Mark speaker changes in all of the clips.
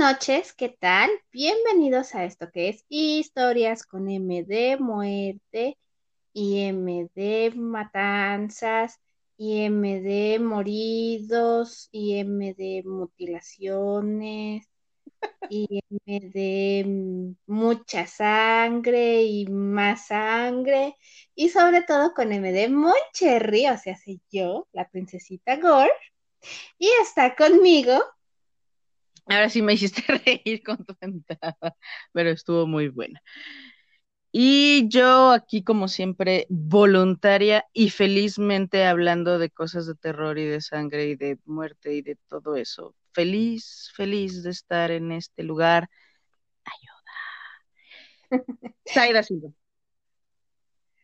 Speaker 1: Noches, ¿qué tal? Bienvenidos a esto que es Historias con M de muerte y M de matanzas y M de moridos y M de mutilaciones y M de mm, mucha sangre y más sangre y sobre todo con M de Moncherry, o sea, soy yo, la princesita Gore, y está conmigo
Speaker 2: Ahora sí me hiciste reír con tu entrada, pero estuvo muy buena. Y yo aquí, como siempre, voluntaria y felizmente hablando de cosas de terror y de sangre y de muerte y de todo eso. Feliz, feliz de estar en este lugar. Ayuda. Saida Silva.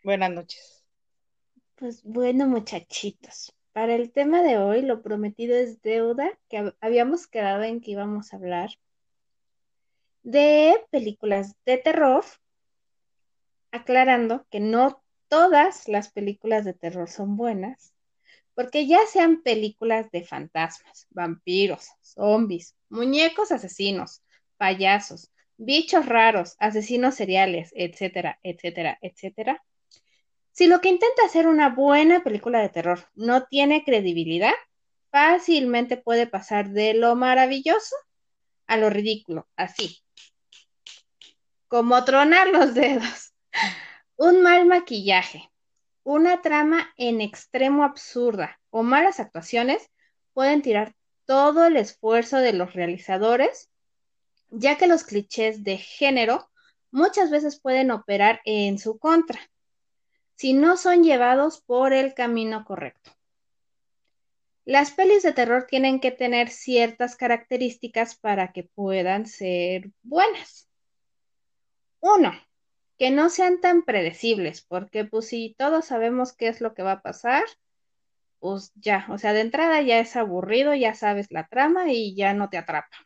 Speaker 2: Buenas noches.
Speaker 1: Pues bueno, muchachitos. Para el tema de hoy, lo prometido es deuda, que habíamos quedado en que íbamos a hablar de películas de terror, aclarando que no todas las películas de terror son buenas, porque ya sean películas de fantasmas, vampiros, zombies, muñecos asesinos, payasos, bichos raros, asesinos seriales, etcétera, etcétera, etcétera, si lo que intenta hacer una buena película de terror no tiene credibilidad, fácilmente puede pasar de lo maravilloso a lo ridículo, así. Como tronar los dedos. Un mal maquillaje, una trama en extremo absurda o malas actuaciones pueden tirar todo el esfuerzo de los realizadores, ya que los clichés de género muchas veces pueden operar en su contra si no son llevados por el camino correcto. Las pelis de terror tienen que tener ciertas características para que puedan ser buenas. Uno, que no sean tan predecibles, porque pues si todos sabemos qué es lo que va a pasar, pues ya, o sea, de entrada ya es aburrido, ya sabes la trama y ya no te atrapa.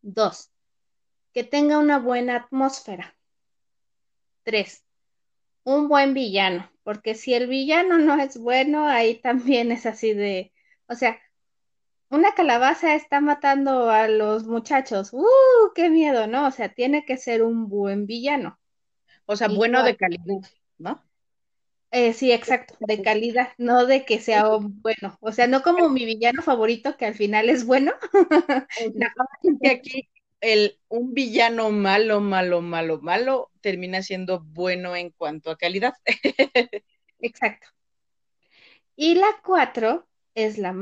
Speaker 1: Dos, que tenga una buena atmósfera. Tres, un buen villano, porque si el villano no es bueno, ahí también es así de, o sea, una calabaza está matando a los muchachos, ¡uh! ¡Qué miedo! ¿No? O sea, tiene que ser un buen villano.
Speaker 2: O sea, bueno de calidad, ¿no?
Speaker 1: Eh, sí, exacto, de calidad, no de que sea bueno. O sea, no como mi villano favorito que al final es bueno.
Speaker 2: no, que aquí el, un villano malo, malo, malo, malo termina siendo bueno en cuanto a calidad.
Speaker 1: Exacto. Y la cuatro es la,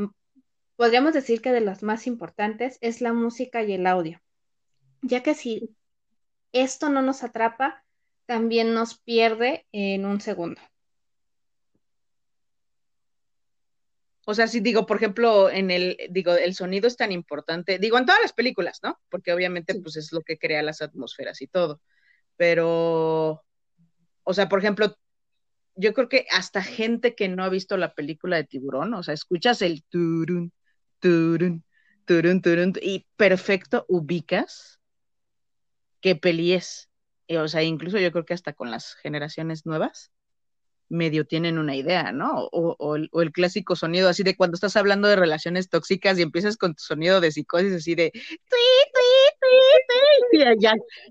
Speaker 1: podríamos decir que de las más importantes es la música y el audio, ya que si esto no nos atrapa, también nos pierde en un segundo.
Speaker 2: O sea, si digo, por ejemplo, en el, digo, el sonido es tan importante, digo, en todas las películas, ¿no? Porque obviamente, pues es lo que crea las atmósferas y todo. Pero, o sea, por ejemplo, yo creo que hasta gente que no ha visto la película de Tiburón, o sea, escuchas el turun, turun, turun, turun, y perfecto ubicas qué peli es. o sea, incluso yo creo que hasta con las generaciones nuevas medio tienen una idea, ¿no? O, el, clásico sonido así de cuando estás hablando de relaciones tóxicas y empiezas con tu sonido de psicosis así de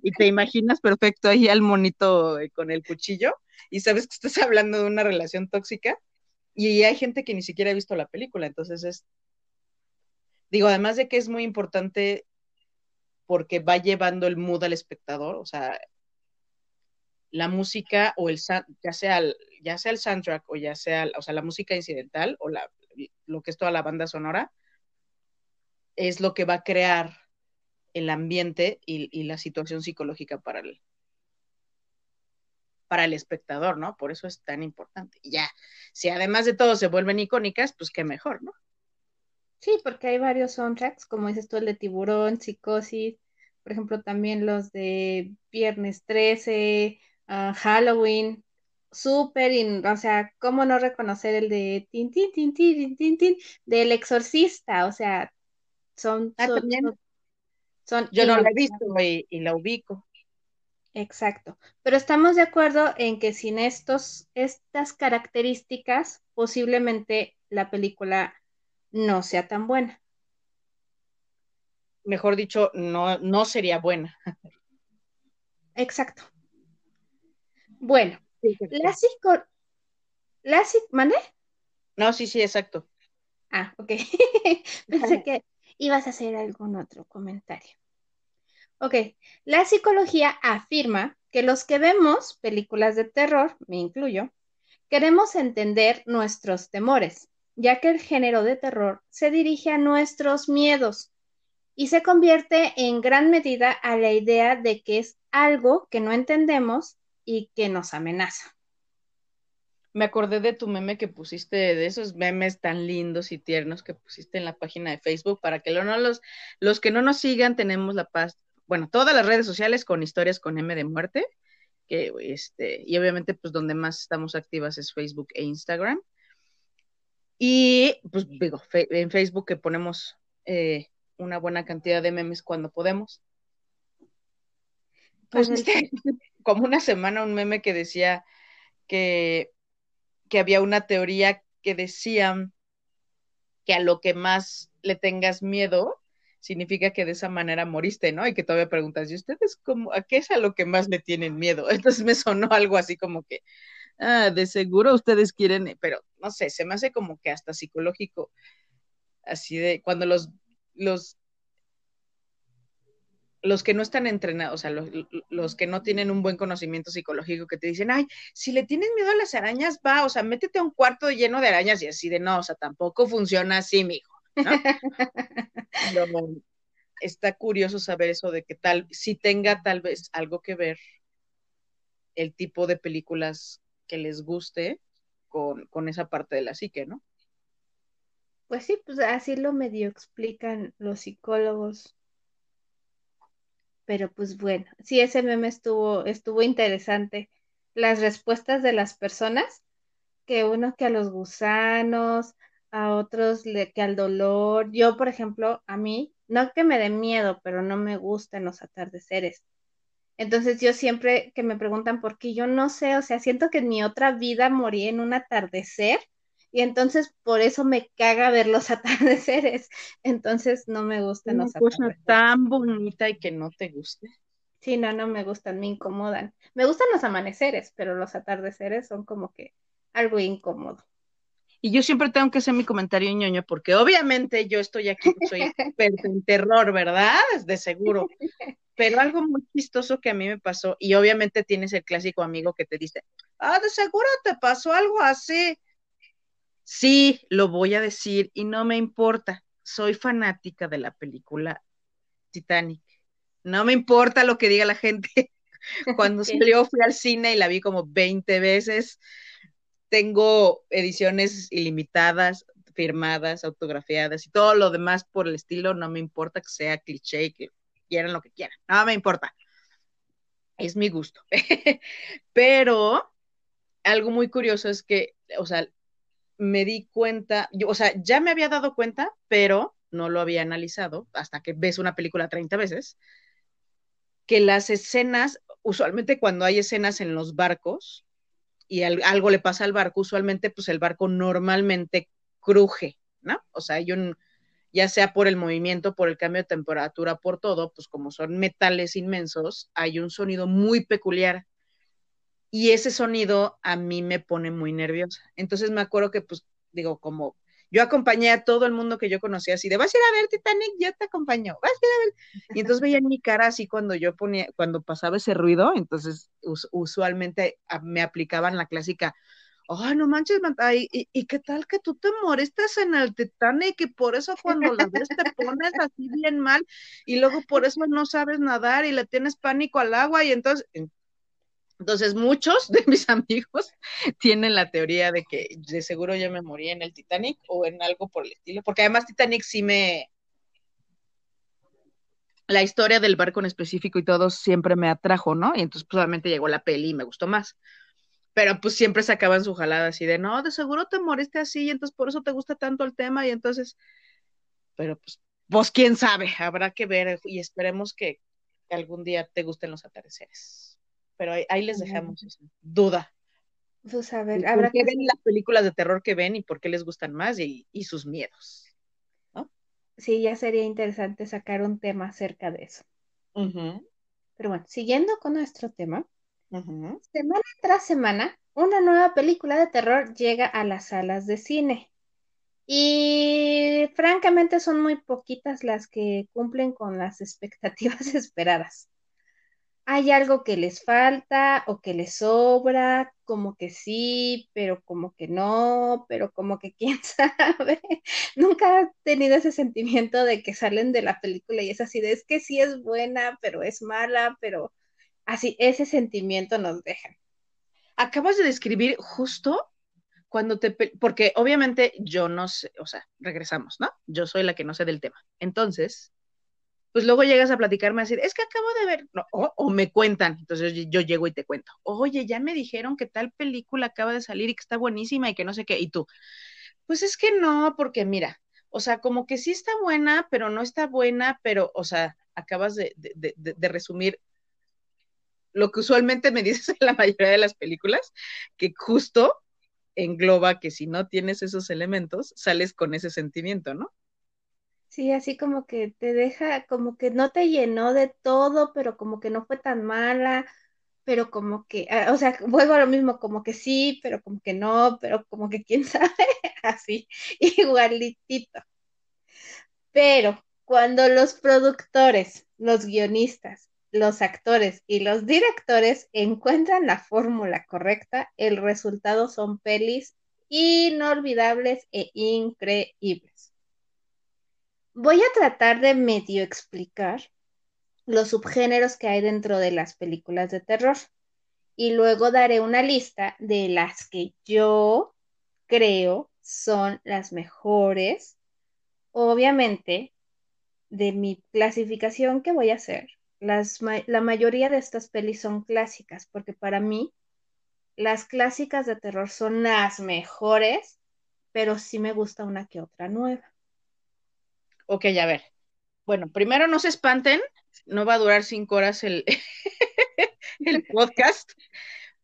Speaker 2: y, te imaginas perfecto ahí al monito eh, con el cuchillo y sabes que estás hablando de una relación tóxica y hay gente que ni siquiera ha visto la película, entonces es, digo, además de que es muy importante porque va llevando el mood al espectador, o sea, la música o el ya sea ya sea el soundtrack o ya sea, o sea, la música incidental o la, lo que es toda la banda sonora, es lo que va a crear el ambiente y, la situación psicológica para el, para el espectador, ¿no? Por eso es tan importante. Y ya, si además de todo se vuelven icónicas, pues qué mejor, ¿no?
Speaker 1: Sí, porque hay varios soundtracks, como dices tú, el de Tiburón, Psicosis, por ejemplo, también los de Viernes 13, Halloween, súper, o sea, ¿cómo no reconocer el de tin, tin, tin, tin, tin, tin, del exorcista? O sea, son...
Speaker 2: Ah, son, Yo no la he visto y, y, la ubico.
Speaker 1: Exacto, pero estamos de acuerdo en que sin estos, estas características, posiblemente la película no sea tan buena.
Speaker 2: mejor dicho, no, no sería buena.
Speaker 1: Exacto. Bueno, la psico... ¿La ¿Mande?
Speaker 2: No, sí, sí, exacto.
Speaker 1: Ah, ok. Pensé que ibas a hacer algún otro comentario. Ok, la psicología afirma que los que vemos películas de terror, me incluyo, queremos entender nuestros temores, ya que el género de terror se dirige a nuestros miedos y se convierte en gran medida a la idea de que es algo que no entendemos y que nos amenaza.
Speaker 2: Me acordé de tu meme que pusiste, de esos memes tan lindos y tiernos que pusiste en la página de Facebook, para que los que no nos sigan, tenemos la paz, bueno, todas las redes sociales con historias con M de muerte, que este, y obviamente pues donde más estamos activas es Facebook e Instagram. Y pues digo, en Facebook que ponemos eh, una buena cantidad de memes cuando podemos. Pues este, como una semana un meme que decía que, que había una teoría que decía que a lo que más le tengas miedo significa que de esa manera moriste, ¿no? Y que todavía preguntas, ¿y ustedes cómo, a qué es a lo que más le tienen miedo? Entonces me sonó algo así como que, ah, de seguro ustedes quieren, pero no sé, se me hace como que hasta psicológico, así de cuando los, los los que no están entrenados, o sea, los, que no tienen un buen conocimiento psicológico, que te dicen, ay, si le tienes miedo a las arañas, va, o sea, métete a un cuarto lleno de arañas y así de no, o sea, tampoco funciona así, mijo, ¿no? está curioso saber eso de que tal, si tenga tal vez algo que ver el tipo de películas que les guste con, con esa parte de la psique, ¿no?
Speaker 1: Pues sí, pues así lo medio explican los psicólogos pero pues bueno, sí, ese meme estuvo, estuvo interesante. Las respuestas de las personas, que uno que a los gusanos, a otros que al dolor. Yo, por ejemplo, a mí, no que me dé miedo, pero no me gustan los atardeceres. Entonces yo siempre que me preguntan por qué, yo no sé, o sea, siento que en mi otra vida morí en un atardecer y entonces por eso me caga ver los atardeceres. Entonces no me gustan
Speaker 2: los atardeceres. Una cosa tan bonita y que no te guste.
Speaker 1: Sí, no, no me gustan, me incomodan. Me gustan los amaneceres, pero los atardeceres son como que algo incómodo.
Speaker 2: Y yo siempre tengo que hacer mi comentario ñoño, porque obviamente yo estoy aquí, soy experto en terror, ¿verdad? De seguro. Pero algo muy chistoso que a mí me pasó, y obviamente tienes el clásico amigo que te dice, ah, de seguro te pasó algo así. Sí, lo voy a decir y no me importa. Soy fanática de la película Titanic. No me importa lo que diga la gente. Cuando salió fui al cine y la vi como 20 veces. Tengo ediciones ilimitadas, firmadas, autografiadas y todo lo demás por el estilo. No me importa que sea cliché, que quieran lo que quieran. No me importa. Es mi gusto. Pero algo muy curioso es que, o sea, me di cuenta, o sea, ya me había dado cuenta, pero no lo había analizado hasta que ves una película 30 veces, que las escenas, usualmente cuando hay escenas en los barcos y algo le pasa al barco, usualmente pues el barco normalmente cruje, ¿no? O sea, hay un, ya sea por el movimiento, por el cambio de temperatura, por todo, pues como son metales inmensos, hay un sonido muy peculiar y ese sonido a mí me pone muy nerviosa. Entonces me acuerdo que, pues, digo, como yo acompañé a todo el mundo que yo conocía así de, vas a ir a ver Titanic, yo te acompaño, vas a ir a ver. Y entonces veían mi cara así cuando yo ponía, cuando pasaba ese ruido, entonces usualmente me aplicaban la clásica, ay, no manches, ¿y, y, qué tal que tú te moriste en el Titanic y por eso cuando la ves te pones así bien mal y luego por eso no sabes nadar y le tienes pánico al agua y entonces, entonces, muchos de mis amigos tienen la teoría de que de seguro yo me morí en el Titanic o en algo por el estilo, porque además Titanic sí me... La historia del barco en específico y todo siempre me atrajo, ¿no? Y entonces, pues, llegó la peli y me gustó más. Pero pues siempre sacaban su jalada así de, no, de seguro te moriste así y entonces por eso te gusta tanto el tema y entonces, pero pues, pues quién sabe, habrá que ver y esperemos que algún día te gusten los atardeceres pero ahí, les dejamos esa duda.
Speaker 1: Pues a ver,
Speaker 2: ¿Por qué ven las películas de terror que ven y por qué les gustan más y, sus miedos?
Speaker 1: sí, ya sería interesante sacar un tema acerca de eso. Pero bueno, siguiendo con nuestro tema, semana tras semana, una nueva película de terror llega a las salas de cine. Y francamente son muy poquitas las que cumplen con las expectativas esperadas hay algo que les falta o que les sobra, como que sí, pero como que no, pero como que quién sabe. Nunca he tenido ese sentimiento de que salen de la película y es así de es que sí es buena, pero es mala, pero así, ese sentimiento nos deja.
Speaker 2: Acabas de describir justo cuando te, porque obviamente yo no sé, o sea, regresamos, ¿no? Yo soy la que no sé del tema. Entonces, pues luego llegas a platicarme así, es que acabo de ver, o, me cuentan, entonces yo, llego y te cuento, oye, ya me dijeron que tal película acaba de salir y que está buenísima y que no sé qué, y tú, pues es que no, porque mira, o sea, como que sí está buena, pero no está buena, pero, o sea, acabas de, de, de, resumir lo que usualmente me dices en la mayoría de las películas, que justo engloba que si no tienes esos elementos, sales con ese sentimiento, ¿no?
Speaker 1: Sí, así como que te deja, como que no te llenó de todo, pero como que no fue tan mala, pero como que, ah, o sea, vuelvo a lo mismo, como que sí, pero como que no, pero como que quién sabe, así, igualitito. Pero cuando los productores, los guionistas, los actores y los directores encuentran la fórmula correcta, el resultado son pelis inolvidables e increíbles. Voy a tratar de medio explicar los subgéneros que hay dentro de las películas de terror y luego daré una lista de las que yo creo son las mejores. Obviamente, de mi clasificación que voy a hacer, la mayoría de estas pelis son clásicas, porque para mí las clásicas de terror son las mejores, pero sí me gusta una que otra nueva.
Speaker 2: Ok, a ver. Bueno, primero no se espanten, no va a durar cinco horas el, el podcast.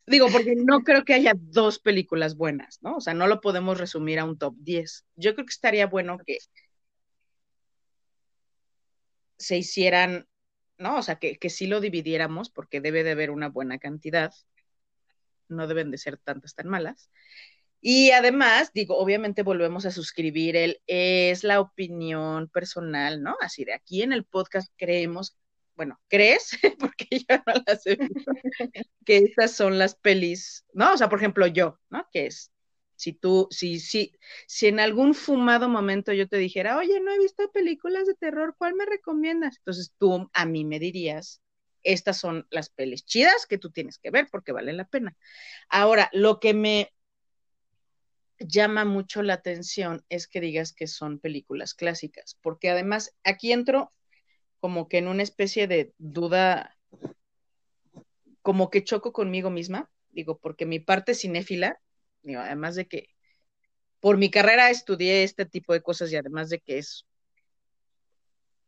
Speaker 2: Digo, porque no creo que haya dos películas buenas, ¿no? O sea, no lo podemos resumir a un top 10. Yo creo que estaría bueno que se hicieran, ¿no? O sea, que, que sí lo dividiéramos, porque debe de haber una buena cantidad. No deben de ser tantas tan malas. Y además, digo, obviamente volvemos a suscribir el es la opinión personal, ¿no? Así de aquí en el podcast creemos, bueno, crees, porque yo no las he visto, que estas son las pelis, ¿no? O sea, por ejemplo, yo, ¿no? Que es, si tú, si, si, si en algún fumado momento yo te dijera, oye, no he visto películas de terror, ¿cuál me recomiendas? Entonces tú a mí me dirías, estas son las pelis chidas que tú tienes que ver porque valen la pena. Ahora, lo que me llama mucho la atención es que digas que son películas clásicas, porque además aquí entro como que en una especie de duda, como que choco conmigo misma, digo, porque mi parte cinéfila, digo, además de que por mi carrera estudié este tipo de cosas y además de que es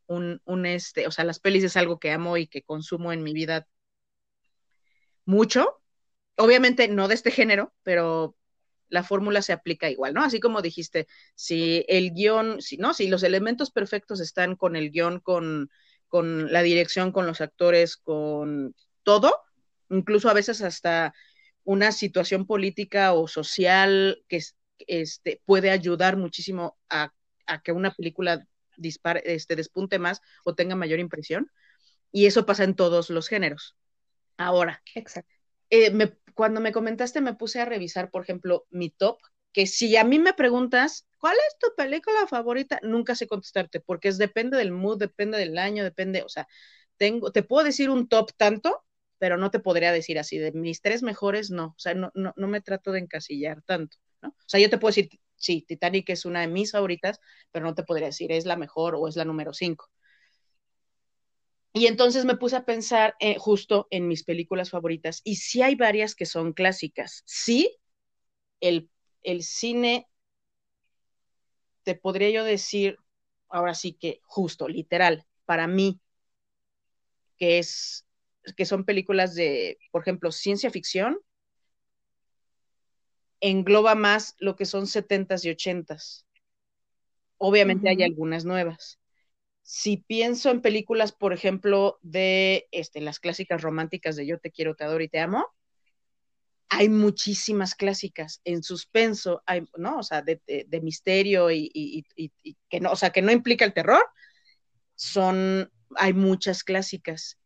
Speaker 2: un, un este, o sea, las pelis es algo que amo y que consumo en mi vida mucho, obviamente no de este género, pero la fórmula se aplica igual, ¿no? Así como dijiste, si el guion, si no, si los elementos perfectos están con el guion, con, con la dirección, con los actores, con todo, incluso a veces hasta una situación política o social que este, puede ayudar muchísimo a, a que una película dispare, este, despunte más o tenga mayor impresión. Y eso pasa en todos los géneros. Ahora,
Speaker 1: Exacto.
Speaker 2: Eh, me cuando me comentaste me puse a revisar, por ejemplo, mi top, que si a mí me preguntas, ¿cuál es tu película favorita? Nunca sé contestarte, porque es depende del mood, depende del año, depende, o sea, tengo, te puedo decir un top tanto, pero no te podría decir así, de mis tres mejores, no, o sea, no, no, no me trato de encasillar tanto, ¿no? O sea, yo te puedo decir, sí, Titanic es una de mis favoritas, pero no te podría decir es la mejor o es la número cinco. Y entonces me puse a pensar eh, justo en mis películas favoritas y sí hay varias que son clásicas. Sí, el, el cine, te podría yo decir, ahora sí que justo, literal, para mí, que es que son películas de, por ejemplo, ciencia ficción, engloba más lo que son setentas y ochentas obviamente hay algunas nuevas. Si pienso en películas, por ejemplo, de este, las clásicas románticas de Yo te quiero, te adoro y te amo, hay muchísimas clásicas en suspenso, hay, ¿no? O sea, de, misterio y, que no, o sea, que no implica el terror, son, hay muchas clásicas.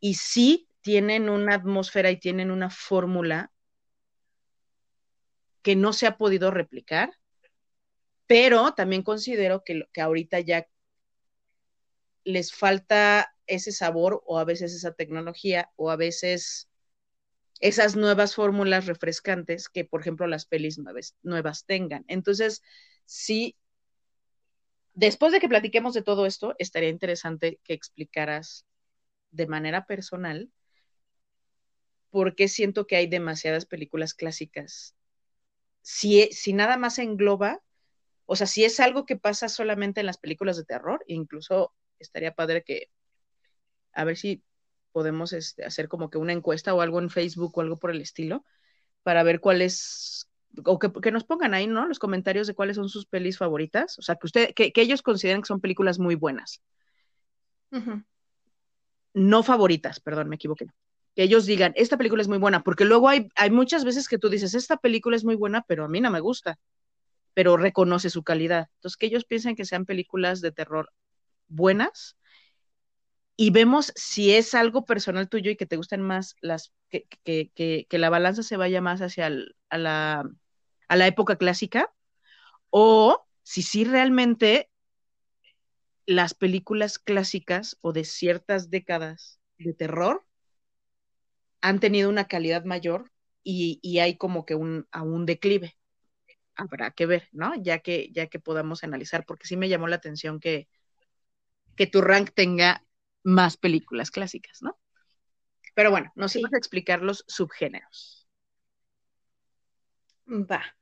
Speaker 2: Y sí tienen una atmósfera y tienen una fórmula que no se ha podido replicar, pero también considero que, que ahorita ya les falta ese sabor o a veces esa tecnología o a veces esas nuevas fórmulas refrescantes que, por ejemplo, las pelis nuevas, nuevas tengan. Entonces, sí, después de que platiquemos de todo esto, estaría interesante que explicaras de manera personal por qué siento que hay demasiadas películas clásicas. Si, si nada más engloba, o sea, si es algo que pasa solamente en las películas de terror, incluso estaría padre que, a ver si podemos este, hacer como que una encuesta o algo en Facebook o algo por el estilo para ver cuáles, o que, nos pongan ahí, ¿no? Los comentarios de cuáles son sus pelis favoritas, o sea, que, usted, que, ellos consideren que son películas muy buenas. No favoritas, perdón, me equivoqué. Que ellos digan, esta película es muy buena, porque luego hay, hay muchas veces que tú dices, esta película es muy buena, pero a mí no me gusta, pero reconoce su calidad. Entonces, que ellos piensen que sean películas de terror buenas y vemos si es algo personal tuyo y que te gustan más las, que, que, que, la balanza se vaya más hacia a, la, a la época clásica, o si sí realmente las películas clásicas o de ciertas décadas de terror han tenido una calidad mayor y, y hay como que un, a un declive. Habrá que ver, ¿no? Ya que, ya que podamos analizar, porque sí me llamó la atención que, que tu rank tenga más películas clásicas, ¿no? Pero bueno, nos sí. ibas a explicar los subgéneros.
Speaker 1: Va,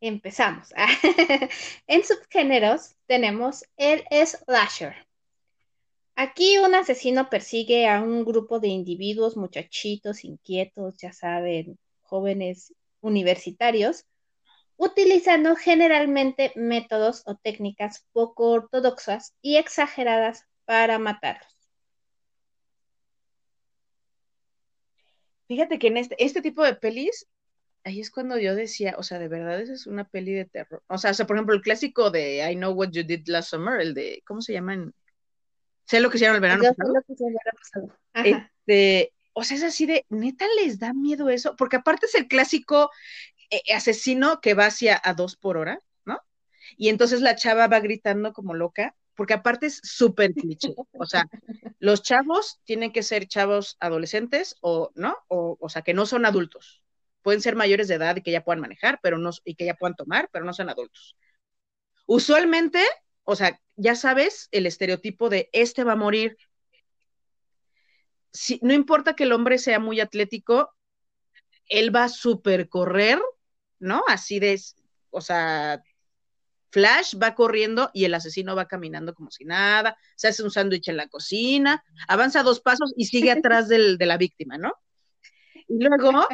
Speaker 1: empezamos. en subgéneros tenemos el slasher. Aquí un asesino persigue a un grupo de individuos, muchachitos inquietos, ya saben, jóvenes universitarios, utilizando generalmente métodos o técnicas poco ortodoxas y exageradas para matarlos.
Speaker 2: Fíjate que en este, este tipo de pelis, ahí es cuando yo decía, o sea, de verdad esa es una peli de terror. O sea, o sea, por ejemplo, el clásico de I Know What You Did Last Summer, el de, ¿cómo se llama? Sé lo que hicieron el verano pasado. Este, o sea, es así de, neta les da miedo eso, porque aparte es el clásico asesino que va hacia a dos por hora, ¿no? Y entonces la chava va gritando como loca porque aparte es súper cliché. O sea, los chavos tienen que ser chavos adolescentes o, ¿no? O, sea, que no son adultos. Pueden ser mayores de edad y que ya puedan manejar, pero no, y que ya puedan tomar, pero no son adultos. Usualmente, o sea, ya sabes el estereotipo de este va a morir. Si, no importa que el hombre sea muy atlético, él va a super correr, ¿no? Así de, o sea, Flash va corriendo y el asesino va caminando como si nada, se hace un sándwich en la cocina, avanza dos pasos y sigue atrás del, de la víctima, ¿no? Y luego,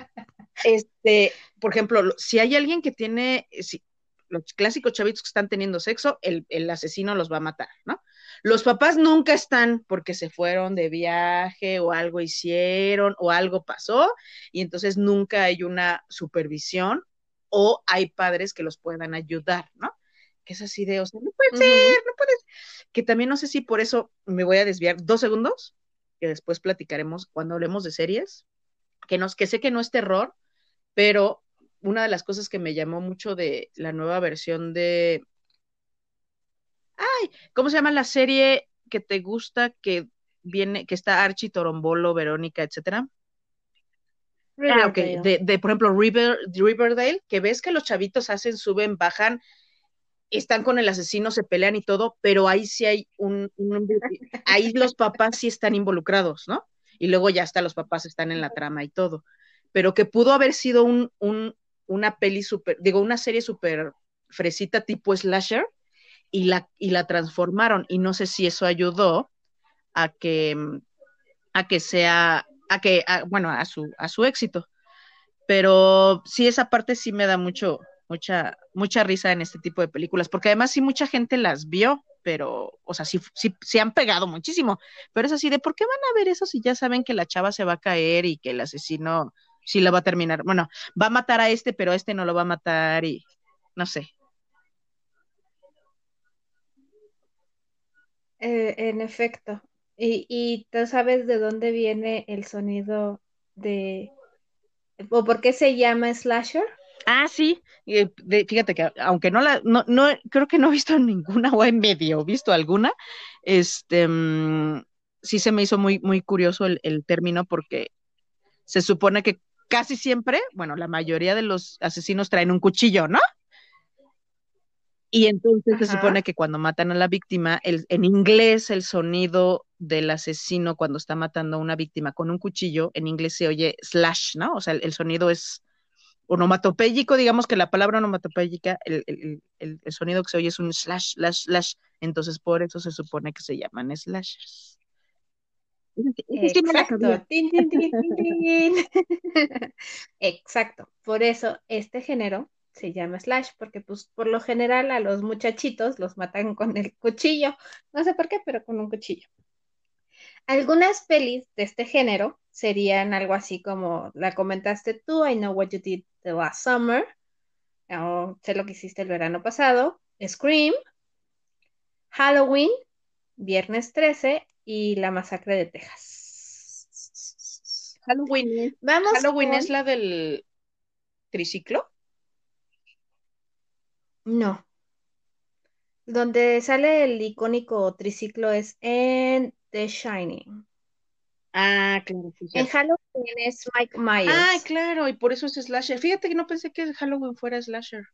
Speaker 2: este, por ejemplo, si hay alguien que tiene, si, los clásicos chavitos que están teniendo sexo, el, el, asesino los va a matar, ¿no? Los papás nunca están porque se fueron de viaje o algo hicieron o algo pasó y entonces nunca hay una supervisión o hay padres que los puedan ayudar, ¿no? que es así de, o sea, no puede ser, no puede Que también no sé si por eso me voy a desviar dos segundos, que después platicaremos cuando hablemos de series, que, nos, que sé que no es terror, pero una de las cosas que me llamó mucho de la nueva versión de... Ay, ¿cómo se llama la serie que te gusta, que viene, que está Archie, Torombolo, Verónica, etcétera? Ah, okay. de, de, por ejemplo, River, Riverdale, que ves que los chavitos hacen, suben, bajan, están con el asesino, se pelean y todo, pero ahí sí hay un, ahí los papás sí están involucrados, ¿no? Y luego ya hasta los papás están en la trama y todo. Pero que pudo haber sido un, un una peli súper, digo, una serie súper fresita tipo slasher y la, y la transformaron. Y no sé si eso ayudó a que, a que sea, a que, bueno, a su, a su éxito. Pero sí, esa parte sí me da mucho, mucha, mucha risa en este tipo de películas, porque además sí mucha gente las vio, pero, o sea, sí, sí, sí han pegado muchísimo, pero es así de, ¿por qué van a ver eso si ya saben que la chava se va a caer y que el asesino sí la va a terminar? Bueno, va a matar a este, pero a este no lo va a matar y no sé.
Speaker 1: Eh, en efecto. Y, y tú sabes de dónde viene el sonido de... o por qué se llama slasher?
Speaker 2: Ah, sí, eh, de- fíjate que aunque no la, no, no, creo que no he visto ninguna o en medio, visto alguna, este, mm, sí se me hizo muy, muy curioso el, el término porque se supone que casi siempre, bueno, la mayoría de los asesinos traen un cuchillo, ¿no? Y entonces se supone que cuando matan a la víctima, el, en inglés el sonido del asesino cuando está matando a una víctima con un cuchillo, en inglés se oye slash, ¿no? O sea, el, el sonido es onomatopéyico, digamos que la palabra onomatopéyica, el, el, el, el sonido que se oye es un slash, slash, slash. Entonces por eso se supone que se llaman slashers.
Speaker 1: Exacto. Exacto. Por eso este género se llama slash, porque pues por lo general a los muchachitos los matan con el cuchillo. No sé por qué, pero con un cuchillo. Algunas pelis de este género serían algo así como la comentaste tú, I Know What You Did the Last Summer, o Sé lo que hiciste el verano pasado, Scream, Halloween, Viernes 13 y La Masacre de Texas.
Speaker 2: Halloween,
Speaker 1: Vamos
Speaker 2: Halloween
Speaker 1: con-
Speaker 2: es la del triciclo.
Speaker 1: No. Donde sale el icónico triciclo es en The Shining.
Speaker 2: Ah, claro,
Speaker 1: En. Halloween es Mike Myers.
Speaker 2: Ah, claro, y por eso es slasher. Fíjate que no pensé que Halloween fuera slasher.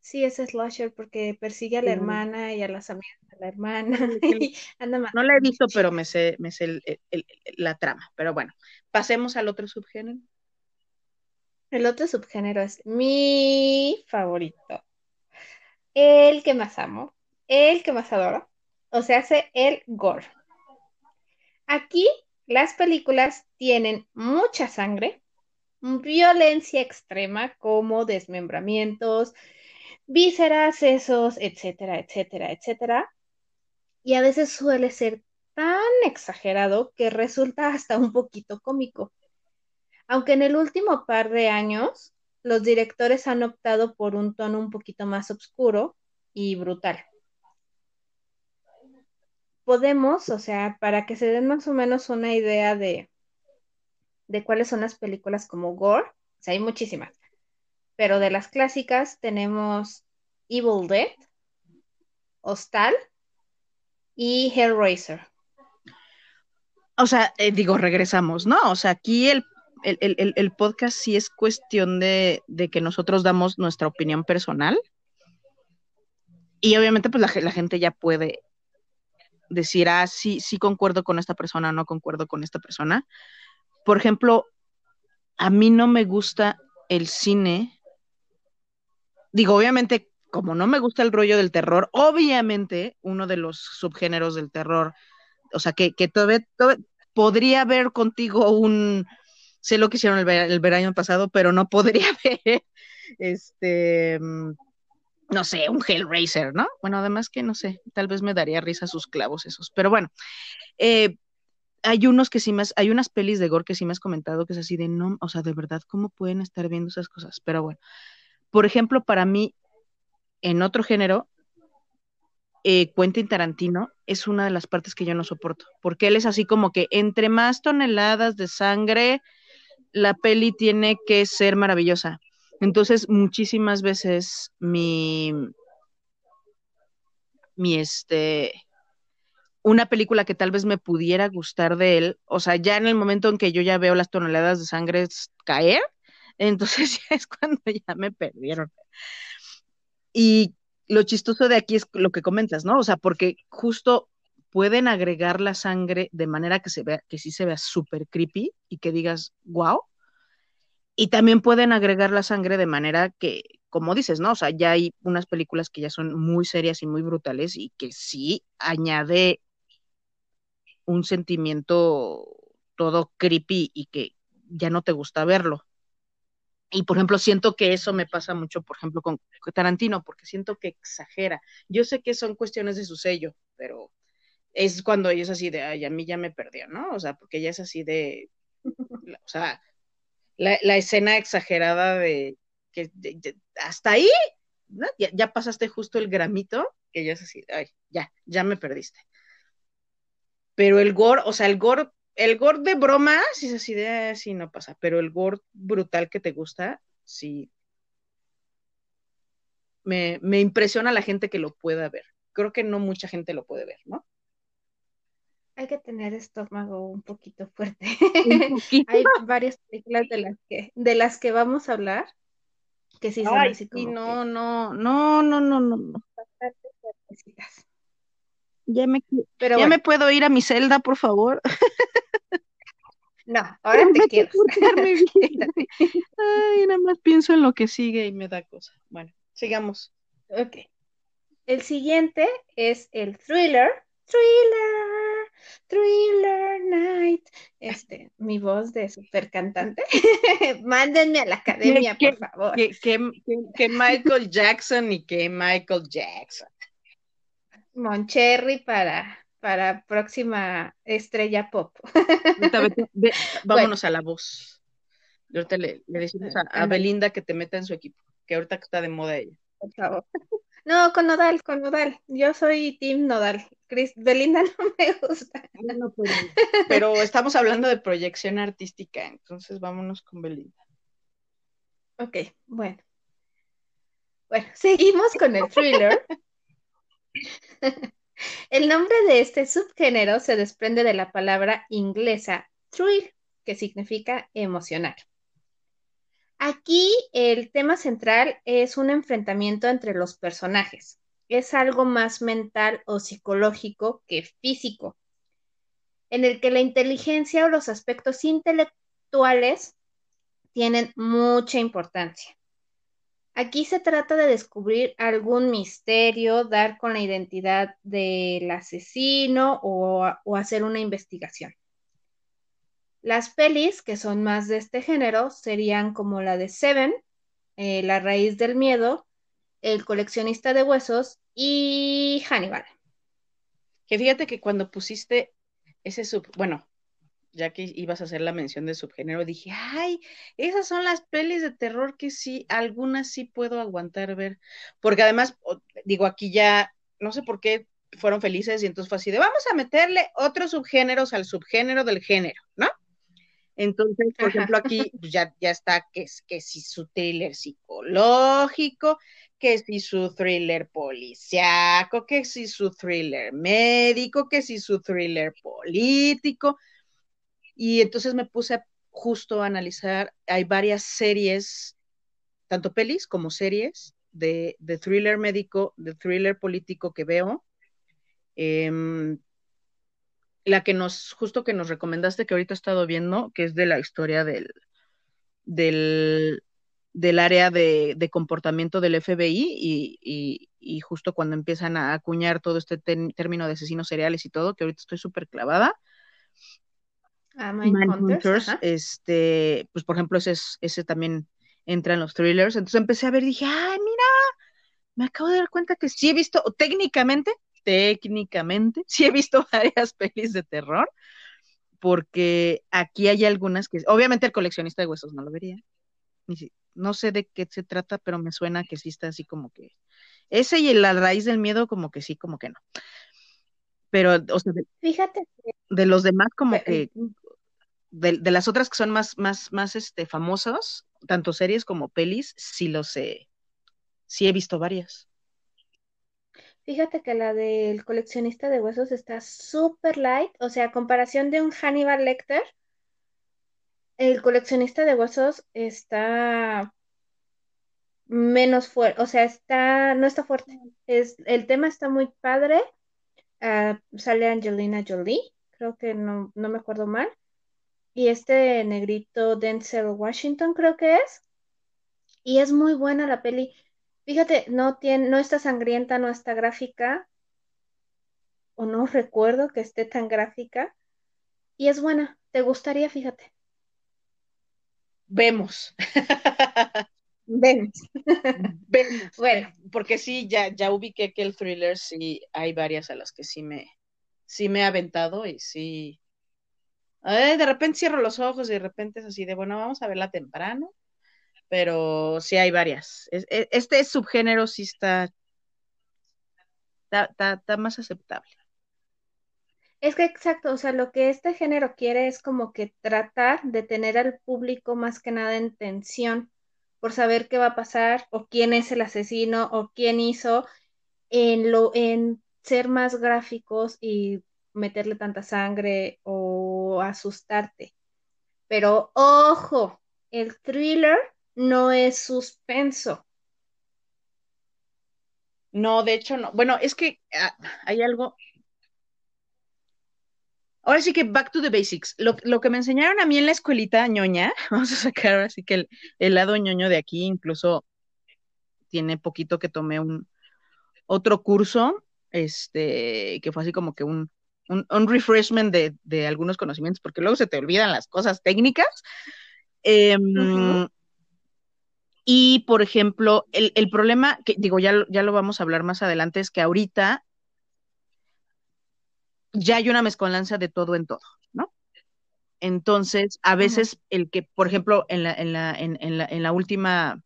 Speaker 1: Sí, es slasher porque persigue a la hermana y a las amigas de la hermana. Anda
Speaker 2: No la he visto, pero me sé, me sé el- el- el- la trama. Pero bueno, pasemos al otro subgénero.
Speaker 1: El otro subgénero es mi favorito. El que más amo. El que más adoro. O sea, hace el gore. Aquí las películas tienen mucha sangre, violencia extrema como desmembramientos, vísceras, sesos, etcétera, etcétera, etcétera. Y a veces suele ser tan exagerado que resulta hasta un poquito cómico. Aunque en el último par de años los directores han optado por un tono un poquito más oscuro y brutal. Podemos, o sea, para que se den más o menos una idea de, de cuáles son las películas como gore, o sea, hay muchísimas, pero de las clásicas tenemos Evil Dead, Hostal y Hellraiser.
Speaker 2: O sea, eh, digo, regresamos, ¿no? O sea, aquí el, el, el- el- podcast sí es cuestión de, de que nosotros damos nuestra opinión personal. Y obviamente, pues la, la gente ya puede decir, ah, sí, sí concuerdo con esta persona, no concuerdo con esta persona. Por ejemplo, a mí no me gusta el cine. Digo, obviamente, como no me gusta el rollo del terror, obviamente uno de los subgéneros del terror, o sea, que, que todavía, podría ver contigo un, sé lo que hicieron el, ver- el verano pasado, pero no podría ver, este, no sé, un Hellraiser, ¿no? Bueno, además que no sé, tal vez me daría risa sus clavos esos, pero bueno, eh, hay unos que sí has, hay unas pelis de gore que sí me has comentado que es así de no, o sea, de verdad, ¿cómo pueden estar viendo esas cosas? Pero bueno, por ejemplo, para mí, en otro género, eh, Quentin Tarantino es una de las partes que yo no soporto, porque él es así como que entre más toneladas de sangre, la peli tiene que ser maravillosa. Entonces, muchísimas veces mi, mi este, una película que tal vez me pudiera gustar de él, o sea, ya en el momento en que yo ya veo las toneladas de sangre caer, entonces ya es cuando ya me perdieron. Y lo chistoso de aquí es lo que comentas, ¿no? O sea, porque justo pueden agregar la sangre de manera que se vea, que sí se vea súper creepy y que digas, wow. Y también pueden agregar la sangre de manera que, como dices, ¿no? O sea, ya hay unas películas que ya son muy serias y muy brutales y que sí añade un sentimiento todo creepy y que ya no te gusta verlo. Y por ejemplo, siento que eso me pasa mucho, por ejemplo, con Tarantino, porque siento que exagera. Yo sé que son cuestiones de su sello, pero es cuando ella es así de, ay, a mí ya me perdió, ¿no? O sea, porque ella es así de, o sea, la, escena exagerada de que hasta ahí, ¿no? ya, ya, pasaste justo el gramito, que ya es así, ay, ya, ya me perdiste. Pero el gore, o sea, el gore el gore de broma, si es así de, sí, no pasa, pero el gore brutal que te gusta, sí. Me, me impresiona la gente que lo pueda ver. Creo que no mucha gente lo puede ver, ¿no?
Speaker 1: Hay que tener estómago un poquito fuerte. Hay varias películas de las que, de las que vamos a hablar que sí son así como.
Speaker 2: no, no, no, no, no, no, no. Ya me, Pero ya me puedo ir a mi celda, por favor.
Speaker 1: No, ahora te quiero.
Speaker 2: Ay, nada más pienso en lo que sigue y me da cosa. Bueno, sigamos.
Speaker 1: Ok. El siguiente es el thriller. Thriller, thriller night. Este, mi voz de super cantante. Mándenme a la academia, por favor.
Speaker 2: Que, Michael Jackson y que Michael Jackson.
Speaker 1: Moncherry para para próxima estrella pop.
Speaker 2: vámonos a la voz. ahorita le, decimos a, Belinda que te meta en su equipo, que ahorita está de moda ella.
Speaker 1: Por favor. No, con Nodal, con Nodal. Yo soy Team Nodal. Chris, Belinda no me gusta.
Speaker 2: pero, estamos hablando de proyección artística, entonces vámonos con Belinda.
Speaker 1: Ok, bueno. Bueno, seguimos con el thriller. El nombre de este subgénero se desprende de la palabra inglesa thrill, que significa emocionar. Aquí el tema central es un enfrentamiento entre los personajes. Es algo más mental o psicológico que físico, en el que la inteligencia o los aspectos intelectuales tienen mucha importancia. Aquí se trata de descubrir algún misterio, dar con la identidad del asesino o, hacer una investigación. Las pelis que son más de este género serían como la de Seven, eh, La raíz del miedo, El coleccionista de huesos y Hannibal.
Speaker 2: Que fíjate que cuando pusiste ese sub, bueno, ya que ibas a hacer la mención de subgénero, dije, ay, esas son las pelis de terror que sí, algunas sí puedo aguantar ver, porque además, digo, aquí ya, no sé por qué fueron felices y entonces fue así de, vamos a meterle otros subgéneros al subgénero del género. Entonces, por ejemplo, aquí pues, ya, ya está que, que si su thriller psicológico, que si su thriller policiaco, que si su thriller médico, que si su thriller político, y entonces me puse justo a analizar, hay varias series, tanto pelis como series de, thriller médico, de thriller político que veo. Em, la que nos, justo que nos recomendaste, que ahorita he estado viendo, que es de la historia del, del, del área de, comportamiento del FBI y, justo cuando empiezan a acuñar todo este término de asesinos seriales y todo, que ahorita estoy súper clavada.
Speaker 1: Ah,
Speaker 2: este, pues por ejemplo, ese, ese también entra en los thrillers. Entonces empecé a ver y dije, ay, mira, me acabo de dar cuenta que sí he visto, técnicamente, técnicamente, sí he visto varias pelis de terror, porque aquí hay algunas que, obviamente el coleccionista de huesos no lo vería, no sé de qué se trata, pero me suena que sí está así como que, ese y la raíz del miedo como que sí, como que no. Pero, o sea,
Speaker 1: fíjate.
Speaker 2: De los demás como que de, las otras que son más, más, más este, famosas, tanto series como pelis, sí lo sé, sí he visto varias.
Speaker 1: Fíjate que la del coleccionista de huesos está súper light, o sea, a comparación de un Hannibal Lecter, el coleccionista de huesos está menos fuerte, o sea, está, no está fuerte. Es, el tema está muy padre. Ah, sale Angelina Jolie, creo que no, no me acuerdo mal y este negrito Denzel Washington creo que es. Y es muy buena la peli. Fíjate, no tiene, no está sangrienta, no está gráfica. O no recuerdo que esté tan gráfica. Y es buena. ¿Te gustaría, fíjate?
Speaker 2: vemos.
Speaker 1: Vemos.
Speaker 2: vemos. Bueno, porque sí, ya, ya ubiqué que el thriller sí hay varias a las que sí me, sí me he aventado y sí. de repente cierro los ojos y de repente es así de, bueno, vamos a verla temprano, pero sí hay varias. E, este subgénero sí está, está, está más aceptable.
Speaker 1: Es que exacto, o sea, lo que este género quiere es como que tratar de tener al público más que nada en tensión por saber qué va a pasar o quién es el asesino o quién hizo en lo en ser más gráficos y meterle tanta sangre o asustarte. Pero ojo, el thriller no es suspenso.
Speaker 2: No, de hecho no. Bueno, es que ah, hay algo, Ahora sí que back to the basics. Lo, que me enseñaron a mí en la escuelita ñoña, vamos a sacar ahora sí que el, lado ñoño de aquí, incluso tiene poquito que tomé un otro curso, este, que fue así como que un, un, refreshment de, algunos conocimientos, porque luego se te olvidan las cosas técnicas. Em, y, por ejemplo, el, el, problema, que digo, ya, ya lo vamos a hablar más adelante, es que ahorita ya hay una mezcolanza de todo en todo, ¿no? Entonces, a veces el que, por ejemplo, en la, en la, en, en la, en la última,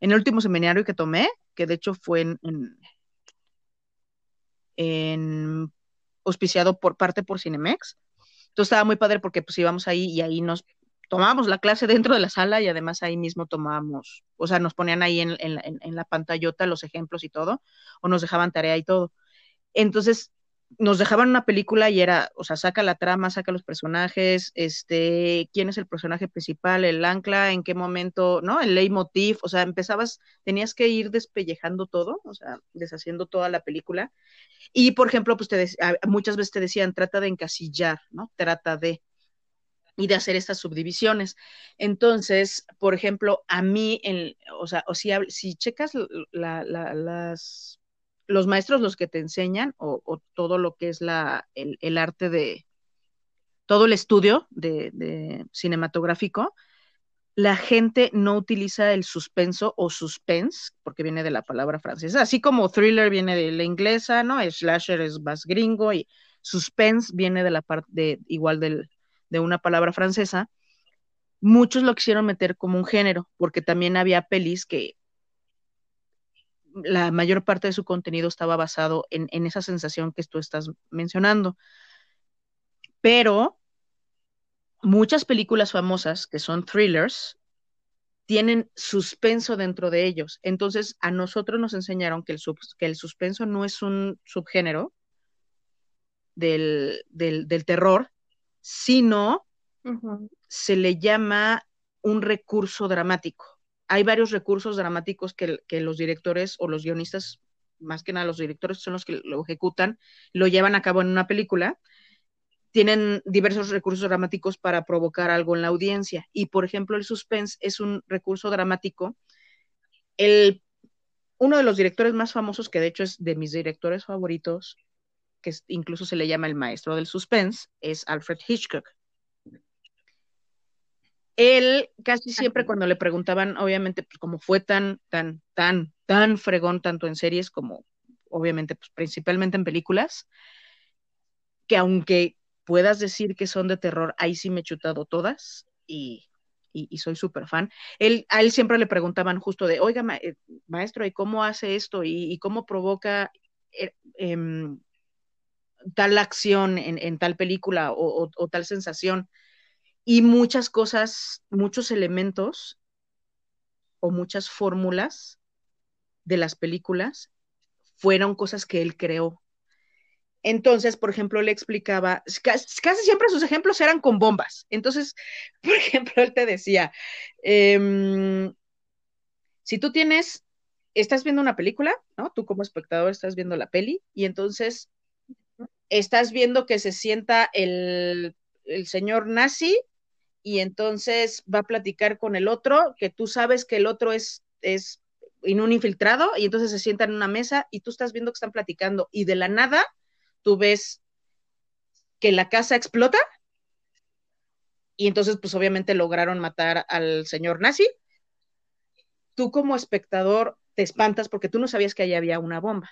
Speaker 2: en el último seminario que tomé, que de hecho fue en, en, auspiciado por parte por Cinemex, entonces estaba muy padre porque pues íbamos ahí y ahí nos tomábamos la clase dentro de la sala y además ahí mismo tomábamos, o sea, nos ponían ahí en, en, en, la pantallota los ejemplos y todo, o nos dejaban tarea y todo. Entonces, nos dejaban una película y era, o sea, saca la trama, saca los personajes, este, quién es el personaje principal, el ancla, en qué momento, ¿no? El leitmotiv, o sea, empezabas, tenías que ir despellejando todo, o sea, deshaciendo toda la película. Y, por ejemplo, pues te muchas veces te decían, trata de encasillar, ¿no? Trata de, y de hacer estas subdivisiones. Entonces, por ejemplo, a mí, en, o sea, o si, si checas las los maestros los que te enseñan o, todo lo que es la, el, arte de, todo el estudio de, cinematográfico, la gente no utiliza el suspenso o suspense, porque viene de la palabra francesa, así como thriller viene de la inglesa, ¿no? Slasher es más gringo y suspense viene de la parte igual del, de una palabra francesa. Muchos lo quisieron meter como un género, porque también había pelis que la mayor parte de su contenido estaba basado en, esa sensación que tú estás mencionando. Pero muchas películas famosas que son thrillers tienen suspenso dentro de ellos. Entonces, a nosotros nos enseñaron que el, que el suspenso no es un subgénero del, terror, sino se le llama un recurso dramático hay varios recursos dramáticos que, los directores o los guionistas, más que nada los directores son los que lo ejecutan, lo llevan a cabo en una película, tienen diversos recursos dramáticos para provocar algo en la audiencia. Y, por ejemplo, el suspense es un recurso dramático. El, uno de los directores más famosos, que de hecho es de mis directores favoritos, que incluso se le llama el maestro del suspense, es Alfred Hitchcock él casi siempre cuando le preguntaban, obviamente, pues como fue tan, tan, tan, tan fregón, tanto en series como, obviamente, pues principalmente en películas, que aunque puedas decir que son de terror, ahí sí me he chutado todas y, soy súper fan. Él, a él siempre le preguntaban justo de, oiga, eh, maestro, ¿y cómo hace esto? ¿Y, cómo provoca eh, em, tal acción en, tal película o tal sensación? y muchas cosas, muchos elementos o muchas fórmulas de las películas fueron cosas que él creó. Entonces, por ejemplo, le explicaba, casi, siempre sus ejemplos eran con bombas. Entonces, por ejemplo, él te decía, em, si tú tienes, estás viendo una película, ¿no? Tú como espectador estás viendo la peli y entonces estás viendo que se sienta el, el señor nazi y entonces va a platicar con el otro, que tú sabes que el otro es, es en un infiltrado, y entonces se sientan en una mesa y tú estás viendo que están platicando, y de la nada tú ves que la casa explota y entonces pues obviamente lograron matar al señor nazi. Tú como espectador te espantas porque tú no sabías que ahí había una bomba.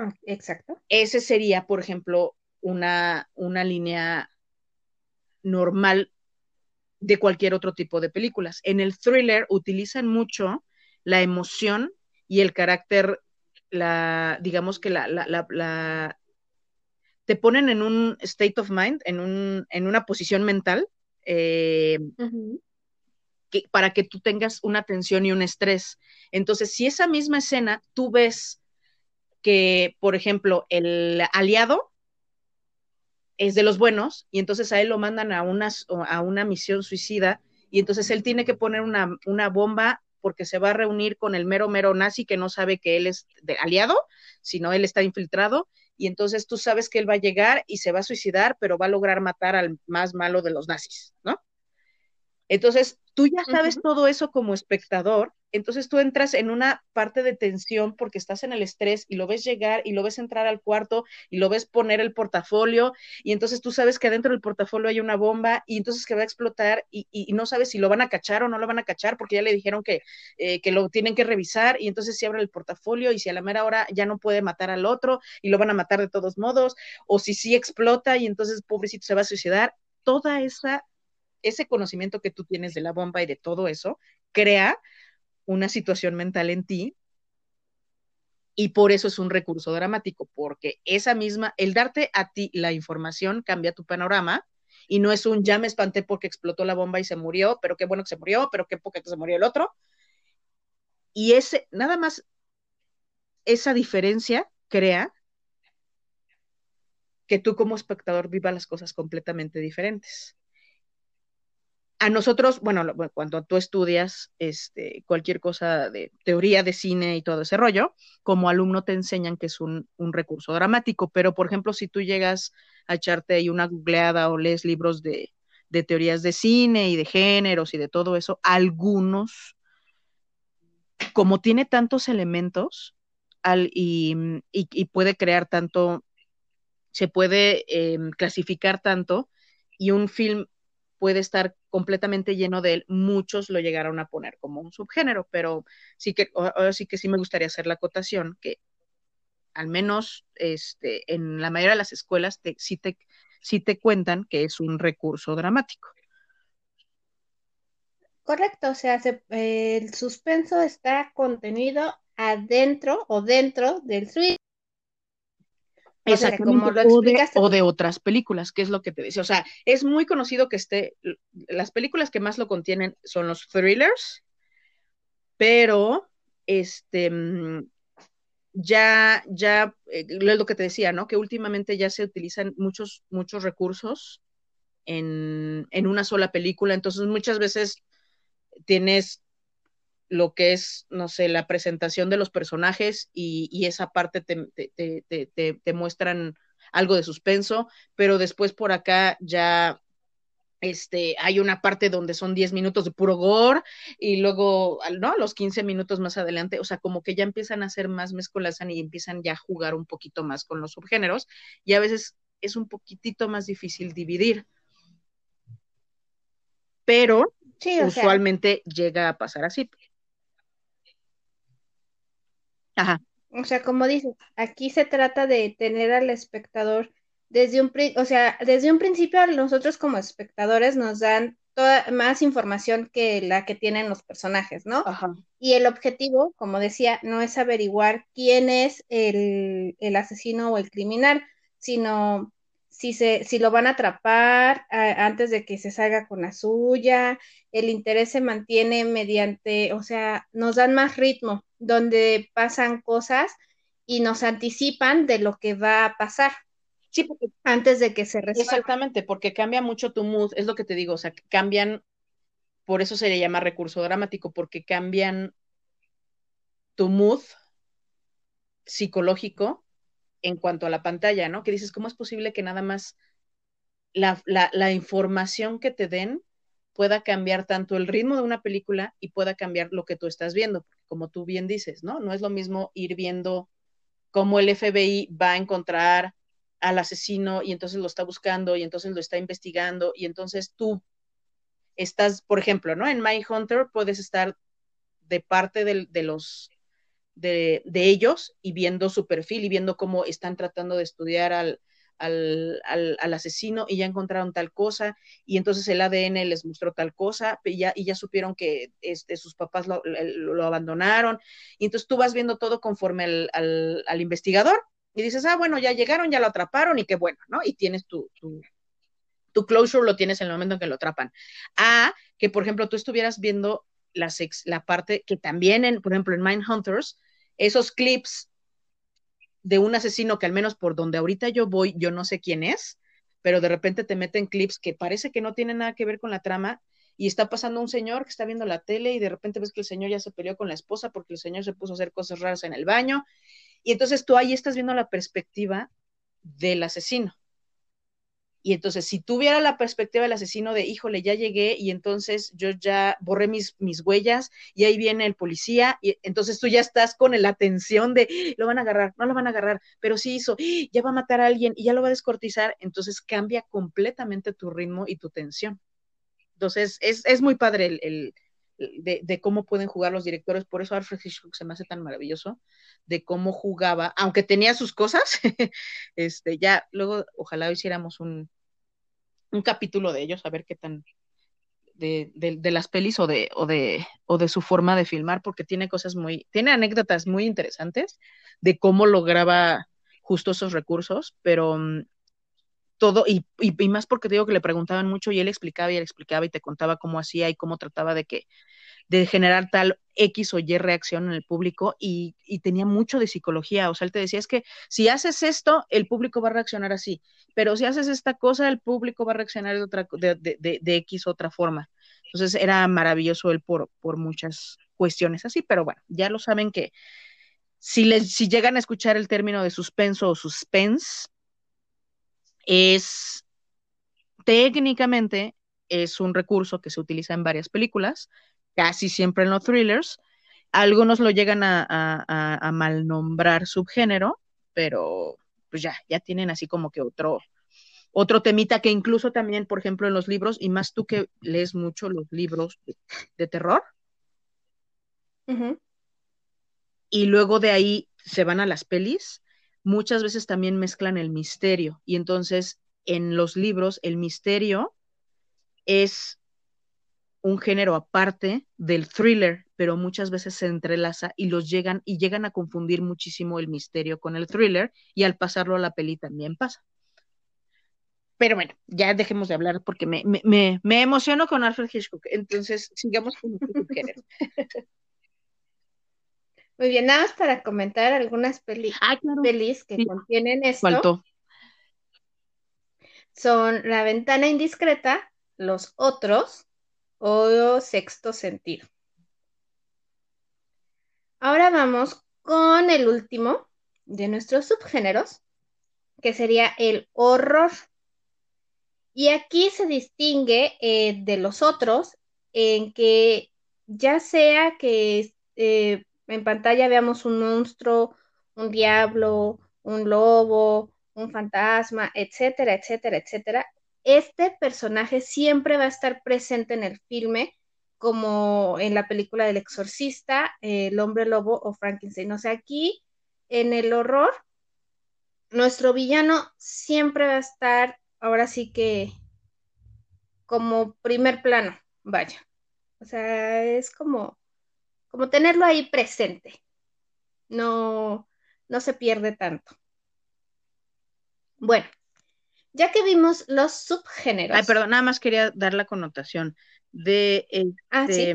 Speaker 1: Ah, exacto.
Speaker 2: Ese sería, por ejemplo, una, una línea normal de cualquier otro tipo de películas. En el thriller utilizan mucho la emoción y el carácter, la, digamos que la, la, la, te ponen en un state of mind, en, un, en una posición mental, eh, que, para que tú tengas una tensión y un estrés. Entonces, si esa misma escena tú ves que, por ejemplo, el aliado es de los buenos y entonces a él lo mandan a una, a una misión suicida y entonces él tiene que poner una, una bomba porque se va a reunir con el mero mero nazi que no sabe que él es de aliado, sino él está infiltrado y entonces tú sabes que él va a llegar y se va a suicidar, pero va a lograr matar al más malo de los nazis, ¿no? Entonces, tú ya sabes todo eso como espectador, entonces tú entras en una parte de tensión porque estás en el estrés y lo ves llegar y lo ves entrar al cuarto y lo ves poner el portafolio y entonces tú sabes que adentro del portafolio hay una bomba y entonces que va a explotar y, no sabes si lo van a cachar o no lo van a cachar porque ya le dijeron que, eh, que lo tienen que revisar y entonces si abre el portafolio y si a la mera hora ya no puede matar al otro y lo van a matar de todos modos o si sí explota y entonces pobrecito se va a suicidar, toda esa ese conocimiento que tú tienes de la bomba y de todo eso crea una situación mental en ti y por eso es un recurso dramático, porque esa misma, el darte a ti la información cambia tu panorama y no es un ya me espanté porque explotó la bomba y se murió, pero qué bueno que se murió, pero qué poco que se murió el otro. Y ese, nada más, esa diferencia crea que tú como espectador viva las cosas completamente diferentes a nosotros, bueno, cuando tú estudias este, cualquier cosa de teoría de cine y todo ese rollo, como alumno te enseñan que es un, recurso dramático, pero por ejemplo, si tú llegas a echarte ahí una googleada o lees libros de, teorías de cine y de géneros y de todo eso, algunos, como tiene tantos elementos y, puede crear tanto, se puede em, clasificar tanto, y un film puede estar completamente lleno de él, muchos lo llegaron a poner como un subgénero, pero sí que, sí que sí me gustaría hacer la acotación que al menos este, en la mayoría de las escuelas sí, te, te cuentan que es un recurso dramático.
Speaker 1: Correcto, o sea, el suspenso está contenido adentro o dentro del suite
Speaker 2: o, de, otras películas, que es lo que te decía. O sea, es muy conocido que esté, las películas que más lo contienen son los thrillers, pero este mm, ya, ya, eh, es lo que te decía, ¿no? Que últimamente ya se utilizan muchos, muchos recursos en, en una sola película, entonces muchas veces tienes lo que es, no sé, la presentación de los personajes y, esa parte te, muestran algo de suspenso, pero después por acá ya este, hay una parte donde son 10 minutos de puro gore y luego, ¿no? Los 15 minutos más adelante, o sea, como que ya empiezan a hacer más mezcolas y empiezan ya a jugar un poquito más con los subgéneros y a veces es un poquitito más difícil dividir. Pero usualmente llega a pasar así.
Speaker 1: O sea, como dices, aquí se trata de tener al espectador desde un, o sea, desde un principio nosotros como espectadores nos dan toda, más información que la que tienen los personajes, ¿no? Y el objetivo, como decía, no es averiguar quién es el, asesino o el criminal, sino si, se, si lo van a atrapar antes de que se salga con la suya, el interés se mantiene mediante, o sea, nos dan más ritmo, donde pasan cosas y nos anticipan de lo que va a pasar. Sí, porque antes de que se
Speaker 2: resuelva. Exactamente, porque cambia mucho tu mood, es lo que te digo, o sea, cambian, por eso se le llama recurso dramático, porque cambian tu mood psicológico en cuanto a la pantalla, ¿no? Que dices, ¿cómo es posible que nada más la, información que te den pueda cambiar tanto el ritmo de una película y pueda cambiar lo que tú estás viendo? como tú bien dices, ¿no? No es lo mismo ir viendo cómo el FBI va a encontrar al asesino y entonces lo está buscando y entonces lo está investigando y entonces tú estás, por ejemplo, ¿no? En My Hunter puedes estar de parte de los de, de, ellos y viendo su perfil y viendo cómo están tratando de estudiar al, al, al, al, asesino y ya encontraron tal cosa y entonces el ADN les mostró tal cosa y ya, y ya supieron que este, sus papás lo, lo, abandonaron y entonces tú vas viendo todo conforme al, al, al, investigador y dices, ah, bueno, ya llegaron, ya lo atraparon y qué bueno, ¿no? Y tienes tu, tu, tu closure lo tienes en el momento en que lo atrapan. A que, por ejemplo, tú estuvieras viendo la, sex, la parte que también, en, por ejemplo, en Mindhunters, esos clips de un asesino que al menos por donde ahorita yo voy, yo no sé quién es, pero de repente te meten clips que parece que no tienen nada que ver con la trama y está pasando un señor que está viendo la tele y de repente ves que el señor ya se peleó con la esposa porque el señor se puso a hacer cosas raras en el baño y entonces tú ahí estás viendo la perspectiva del asesino. Y entonces, si tuviera la perspectiva del asesino de, híjole, ya llegué y entonces yo ya borré mis, mis huellas y ahí viene el policía, y entonces tú ya estás con la atención de, lo van a agarrar, no lo van a agarrar, pero sí hizo, ya va a matar a alguien y ya lo va a descortizar, entonces cambia completamente tu ritmo y tu tensión. Entonces, es, es muy padre el, el de, de, cómo pueden jugar los directores, por eso Alfred Hitchcock se me hace tan maravilloso, de cómo jugaba, aunque tenía sus cosas, este, ya luego ojalá hiciéramos un, un capítulo de ellos, a ver qué tan, de, de, las pelis o de, o, de, o de su forma de filmar, porque tiene cosas muy, tiene anécdotas muy interesantes de cómo lograba justo esos recursos, pero um, todo, y, y, y, más porque te digo que le preguntaban mucho y él explicaba y él explicaba y te contaba cómo hacía y cómo trataba de que, de generar tal X o Y reacción en el público y, y, tenía mucho de psicología. O sea, él te decía, es que si haces esto, el público va a reaccionar así, pero si haces esta cosa, el público va a reaccionar de, otra, de, de, de, X otra forma. Entonces era maravilloso él por, por muchas cuestiones así, pero bueno, ya lo saben que si, les, si llegan a escuchar el término de suspenso o suspense, es técnicamente es un recurso que se utiliza en varias películas, casi siempre en los thrillers. Algunos lo llegan a, a, a malnombrar subgénero, pero pues ya, ya tienen así como que otro, otro temita que incluso también, por ejemplo, en los libros, y más tú que lees mucho los libros de, de terror, uh -huh. y luego de ahí se van a las pelis, muchas veces también mezclan el misterio, y entonces en los libros el misterio es un género aparte del thriller, pero muchas veces se entrelaza y los llegan y llegan a confundir muchísimo el misterio con el thriller y al pasarlo a la peli también pasa. Pero bueno, ya dejemos de hablar porque me, me, me, me emociono con Alfred Hitchcock. Entonces, sigamos con el género.
Speaker 1: Muy bien, nada más para comentar algunas
Speaker 2: ah, claro.
Speaker 1: pelis que
Speaker 2: sí.
Speaker 1: contienen esto.
Speaker 2: Faltó.
Speaker 1: Son La ventana indiscreta, Los otros, o sexto sentido. Ahora vamos con el último de nuestros subgéneros, que sería el horror. Y aquí se distingue eh, de los otros en que ya sea que eh, en pantalla veamos un monstruo, un diablo, un lobo, un fantasma, etcétera, etcétera, etcétera, este personaje siempre va a estar presente en el filme, como en la película del exorcista, eh, el hombre lobo o Frankenstein. O sea, aquí en el horror, nuestro villano siempre va a estar, ahora sí que, como primer plano, vaya. O sea, es como, como tenerlo ahí presente. No, no se pierde tanto. Bueno, ya que vimos los subgéneros.
Speaker 2: Ay, perdón, nada más quería dar la connotación de este,
Speaker 1: ah, ¿sí?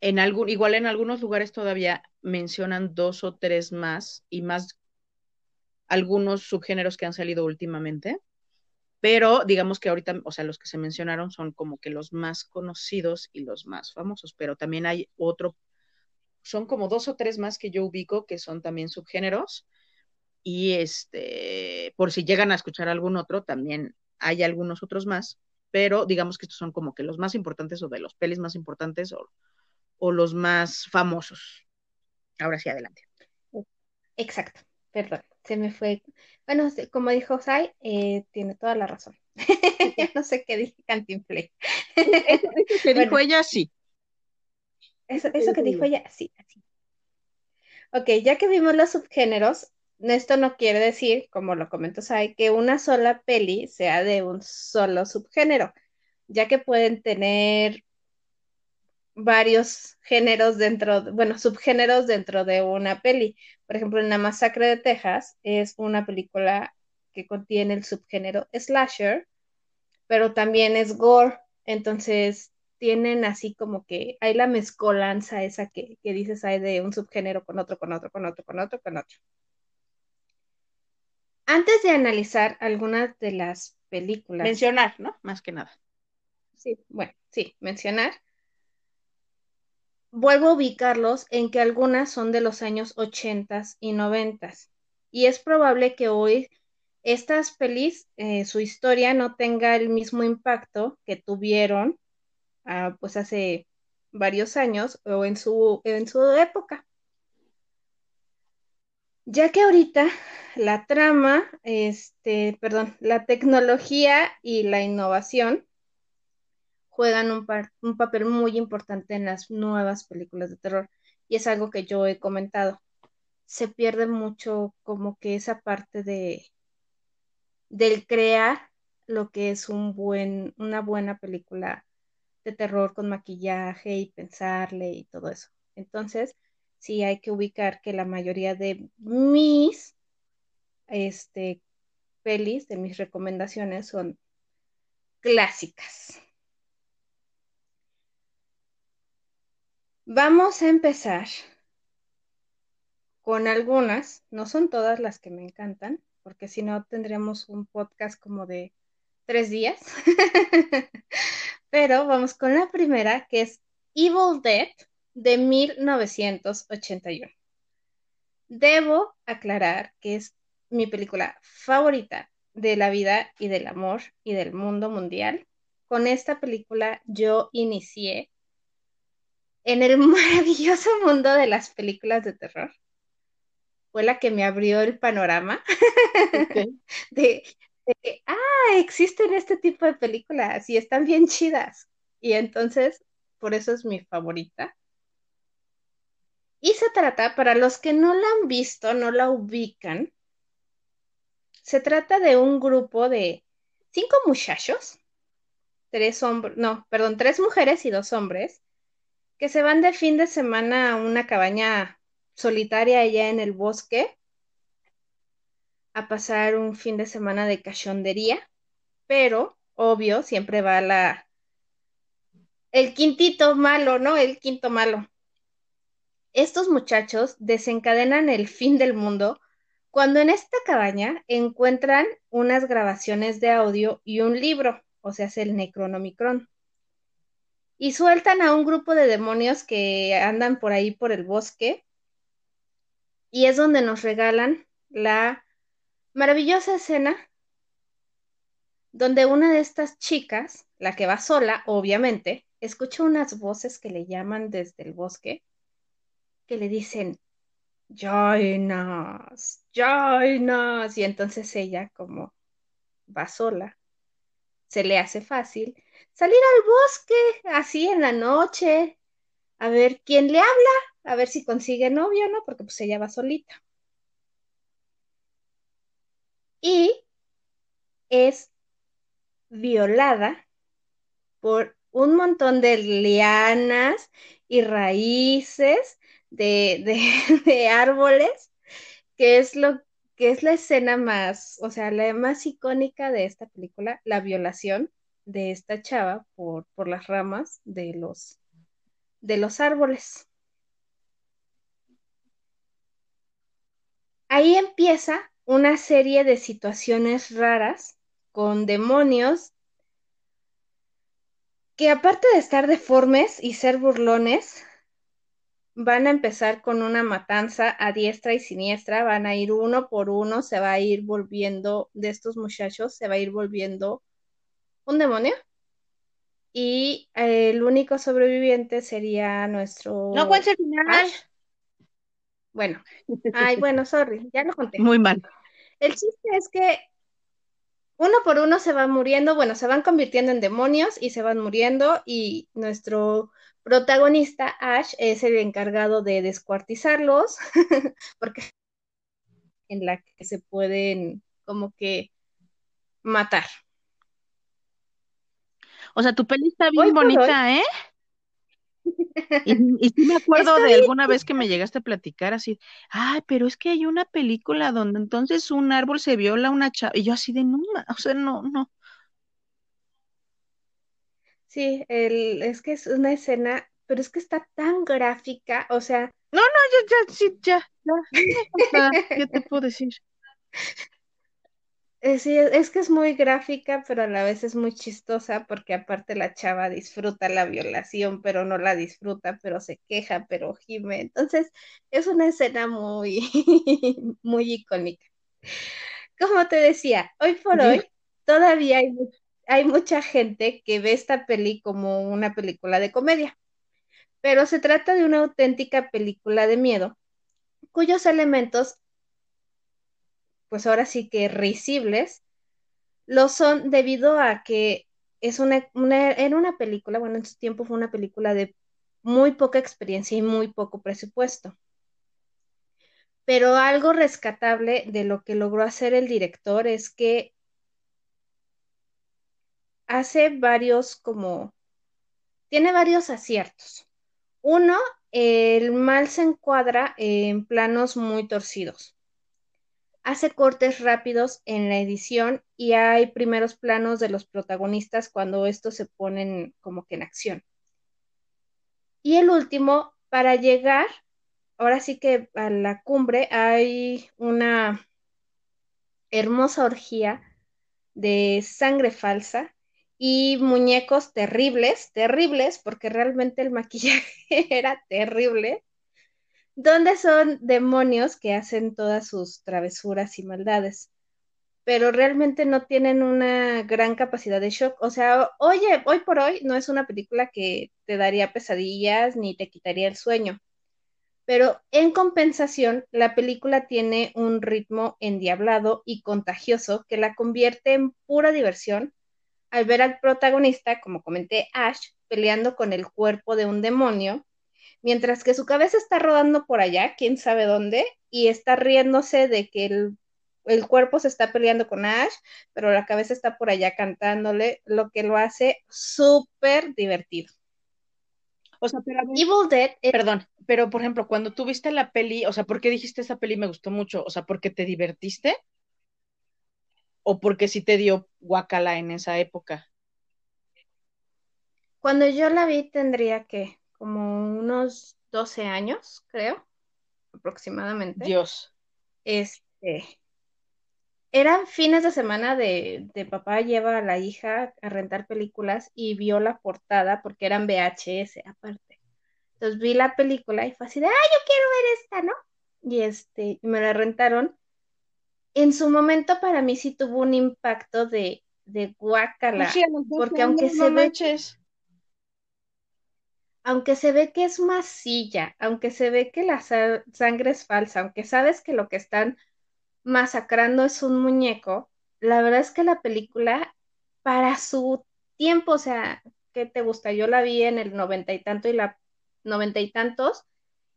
Speaker 2: en algún, igual en algunos lugares todavía mencionan dos o tres más y más algunos subgéneros que han salido últimamente, pero digamos que ahorita, o sea, los que se mencionaron son como que los más conocidos y los más famosos, pero también hay otro, son como dos o tres más que yo ubico que son también subgéneros y este, por si llegan a escuchar algún otro, también hay algunos otros más, pero digamos que estos son como que los más importantes o de los pelis más importantes o, o los más famosos. Ahora sí, adelante.
Speaker 1: Exacto. perdón, se me fue. Bueno, como dijo Sai, eh, tiene toda la razón. no sé qué dije Cantinflay.
Speaker 2: Eso, que dijo ella, sí.
Speaker 1: Eso, eso que dijo ella, sí, así. Ok, ya que vimos los subgéneros, esto no quiere decir, como lo comentó Sai, que una sola peli sea de un solo subgénero, ya que pueden tener varios géneros dentro, bueno, subgéneros dentro de una peli. Por ejemplo, en La Masacre de Texas es una película que contiene el subgénero slasher, pero también es gore. Entonces, tienen así como que hay la mezcolanza esa que, que dices hay de un subgénero con otro, con otro, con otro, con otro, con otro. Antes de analizar algunas de las películas.
Speaker 2: Mencionar, ¿no? Más que nada.
Speaker 1: Sí, bueno, sí, mencionar vuelvo a ubicarlos en que algunas son de los años 80 y 90 y es probable que hoy estas pelis, eh, su historia no tenga el mismo impacto que tuvieron pues hace varios años o en su, en su época. Ya que ahorita la trama, este, perdón, la tecnología y la innovación juegan un, un papel muy importante en las nuevas películas de terror y es algo que yo he comentado. Se pierde mucho como que esa parte de del crear lo que es un buen, una buena película de terror con maquillaje y pensarle y todo eso. Entonces, sí hay que ubicar que la mayoría de mis este, pelis, de mis recomendaciones, son clásicas. Vamos a empezar con algunas, no son todas las que me encantan, porque si no tendríamos un podcast como de tres días, pero vamos con la primera, que es Evil Dead de 1981. Debo aclarar que es mi película favorita de la vida y del amor y del mundo mundial. Con esta película yo inicié en el maravilloso mundo de las películas de terror. Fue la que me abrió el panorama de, que, ah, existen este tipo de películas y están bien chidas. Y entonces, por eso es mi favorita. Y se trata, para los que no la han visto, no la ubican, se trata de un grupo de cinco muchachos, tres hombres, no, perdón, tres mujeres y dos hombres, que se van de fin de semana a una cabaña solitaria allá en el bosque a pasar un fin de semana de cachondería, pero obvio, siempre va la el quintito malo, ¿no? El quinto malo. Estos muchachos desencadenan el fin del mundo cuando en esta cabaña encuentran unas grabaciones de audio y un libro, o sea, es el Necronomicron y sueltan a un grupo de demonios que andan por ahí por el bosque y es donde nos regalan la maravillosa escena donde una de estas chicas, la que va sola, obviamente, escucha unas voces que le llaman desde el bosque, que le dicen, join us, join us, y entonces ella, como va sola, se le hace fácil salir al bosque así en la noche, a ver quién le habla, a ver si consigue novio, ¿no? Porque pues ella va solita. Y es violada por un montón de lianas y raíces de, de, árboles, que es lo que es la escena más, o sea, la más icónica de esta película, la violación de esta chava por, por las ramas de los, de los árboles. Ahí empieza una serie de situaciones raras con demonios que aparte de estar deformes y ser burlones, van a empezar con una matanza a diestra y siniestra, van a ir uno por uno, se va a ir volviendo, de estos muchachos, se va a ir volviendo un demonio. Y el único sobreviviente sería nuestro.
Speaker 2: No cuenta el final.
Speaker 1: Bueno, ay, bueno, sorry, ya lo conté.
Speaker 2: Muy mal.
Speaker 1: El chiste es que uno por uno se van muriendo, bueno, se van convirtiendo en demonios y se van muriendo y nuestro protagonista, Ash, es el encargado de descuartizarlos, porque en la que se pueden como que matar.
Speaker 2: O sea, tu peli está bien bonita, ¿eh? Y, sí me acuerdo de alguna vez que me llegaste a platicar así, ay, pero es que hay una película donde entonces un árbol se viola a una chava, y yo así de no, o sea, no, no.
Speaker 1: Sí, el, es que es una escena, pero es que está tan gráfica, o sea.
Speaker 2: No, no, ya, ya, sí, ya, ya. ¿Qué te puedo decir?
Speaker 1: Eh, sí, es que es muy gráfica, pero a la vez es muy chistosa porque aparte la chava disfruta la violación, pero no la disfruta, pero se queja, pero gime. Entonces, es una escena muy, muy icónica. Como te decía, hoy por hoy todavía hay, hay mucha gente que ve esta peli como una película de comedia, pero se trata de una auténtica película de miedo, cuyos elementos pues ahora sí que risibles, lo son debido a que es una, era una película, bueno, en su tiempo fue una película de muy poca experiencia y muy poco presupuesto. Pero algo rescatable de lo que logró hacer el director es que hace varios como, tiene varios aciertos. Uno, el mal se encuadra en planos muy torcidos hace cortes rápidos en la edición y hay primeros planos de los protagonistas cuando estos se ponen como que en acción. Y el último, para llegar, ahora sí que a la cumbre hay una hermosa orgía de sangre falsa y muñecos terribles, terribles, porque realmente el maquillaje era terrible donde son demonios que hacen todas sus travesuras y maldades, pero realmente no tienen una gran capacidad de shock. O sea, oye, hoy por hoy no es una película que te daría pesadillas ni te quitaría el sueño, pero en compensación, la película tiene un ritmo endiablado y contagioso que la convierte en pura diversión al ver al protagonista, como comenté, Ash, peleando con el cuerpo de un demonio mientras que su cabeza está rodando por allá, quién sabe dónde, y está riéndose de que el, cuerpo se está peleando con Ash, pero la cabeza está por allá cantándole, lo que lo hace súper divertido.
Speaker 2: O sea, pero Evil Dead, perdón, pero por ejemplo, cuando tú viste la peli, o sea, ¿por qué dijiste esa peli me gustó mucho? O sea, ¿porque te divertiste? ¿O porque sí te dio guacala en esa época?
Speaker 1: Cuando yo la vi tendría que como unos 12 años, creo, aproximadamente.
Speaker 2: Dios.
Speaker 1: Este, eran fines de semana de, de, papá lleva a la hija a rentar películas y vio la portada porque eran VHS aparte. Entonces vi la película y fue así de, ah, yo quiero ver esta, ¿no? Y este, me la rentaron. En su momento para mí sí tuvo un impacto de, de guácala, porque aunque se ve aunque se ve que es masilla, aunque se ve que la sangre es falsa, aunque sabes que lo que están masacrando es un muñeco, la verdad es que la película, para su tiempo, o sea, ¿qué te gusta? Yo la vi en el noventa y tanto y la noventa y tantos,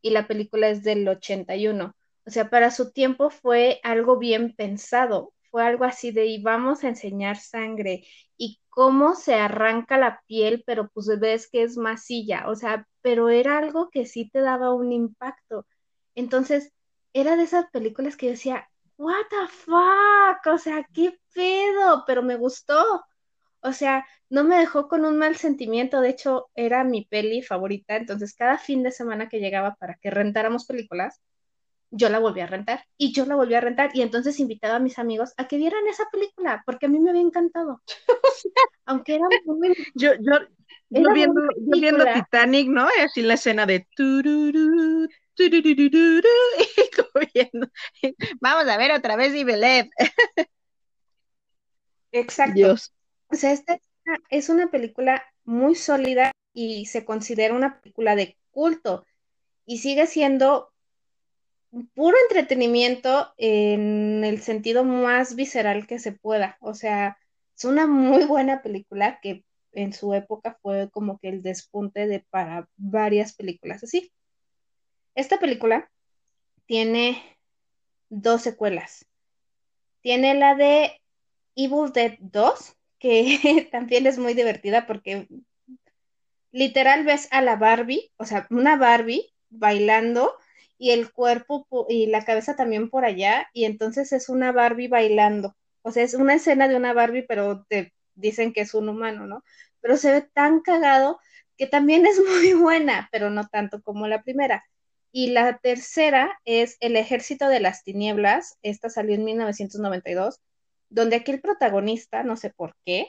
Speaker 1: y la película es del ochenta y uno. O sea, para su tiempo fue algo bien pensado, fue algo así de, y a enseñar sangre, y cómo se arranca la piel, pero pues ves que es masilla, o sea, pero era algo que sí te daba un impacto. Entonces, era de esas películas que decía, what the fuck, o sea, qué pedo, pero me gustó. O sea, no me dejó con un mal sentimiento, de hecho, era mi peli favorita, entonces cada fin de semana que llegaba para que rentáramos películas, yo la volví a rentar y yo la volví a rentar y entonces invitaba a mis amigos a que vieran esa película porque a mí me había encantado. Aunque era muy...
Speaker 2: Yo, yo, yo viendo, viendo, Titanic, ¿no? Y así la escena de... Tururú, tururú, y Vamos a ver otra vez y
Speaker 1: Exacto. Dios. O sea, esta es una película muy sólida y se considera una película de culto y sigue siendo puro entretenimiento en el sentido más visceral que se pueda. O sea, es una muy buena película que en su época fue como que el despunte de para varias películas así. Esta película tiene dos secuelas. Tiene la de Evil Dead 2, que también es muy divertida porque literal ves a la Barbie, o sea, una Barbie bailando y el cuerpo y la cabeza también por allá, y entonces es una Barbie bailando. O sea, es una escena de una Barbie, pero te dicen que es un humano, ¿no? Pero se ve tan cagado que también es muy buena, pero no tanto como la primera. Y la tercera es El Ejército de las Tinieblas, esta salió en 1992, donde aquí el protagonista, no sé por qué,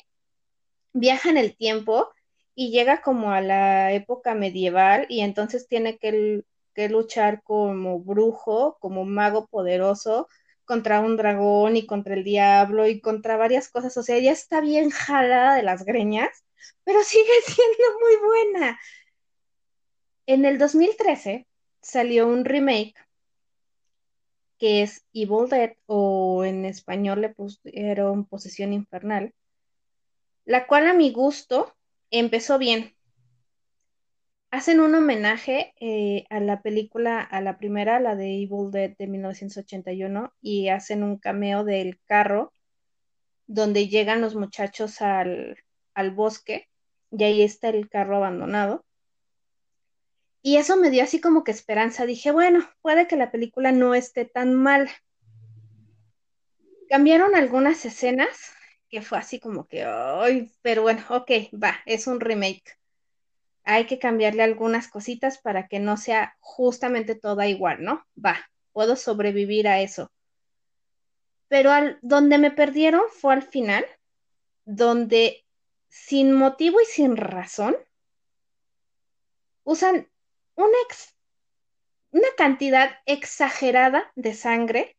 Speaker 1: viaja en el tiempo y llega como a la época medieval y entonces tiene que, que luchar como brujo, como mago poderoso contra un dragón y contra el diablo y contra varias cosas. O sea, ella está bien jalada de las greñas, pero sigue siendo muy buena. En el 2013 salió un remake que es Evil Dead o en español le pusieron Posesión Infernal, la cual a mi gusto empezó bien. Hacen un homenaje eh, a la película, a la primera, la de Evil Dead de 1981, y hacen un cameo del carro donde llegan los muchachos al, al bosque y ahí está el carro abandonado. Y eso me dio así como que esperanza. Dije, bueno, puede que la película no esté tan mal. Cambiaron algunas escenas, que fue así como que, ay, pero bueno, ok, va, es un remake. Hay que cambiarle algunas cositas para que no sea justamente toda igual, ¿no? Va, puedo sobrevivir a eso. Pero al, donde me perdieron fue al final, donde sin motivo y sin razón usan una, una cantidad exagerada de sangre,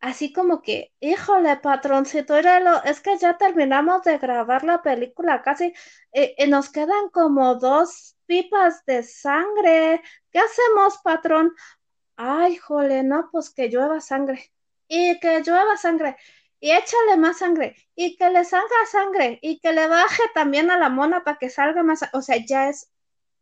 Speaker 1: así como que, híjole, patroncito, lo, es que ya terminamos de grabar la película, casi eh, eh, nos quedan como dos pipas de sangre. ¿Qué hacemos, patrón? Ay, jole, no, pues que llueva sangre. Y que llueva sangre. Y échale más sangre. Y que le salga sangre. Y que le baje también a la mona para que salga más. O sea, ya es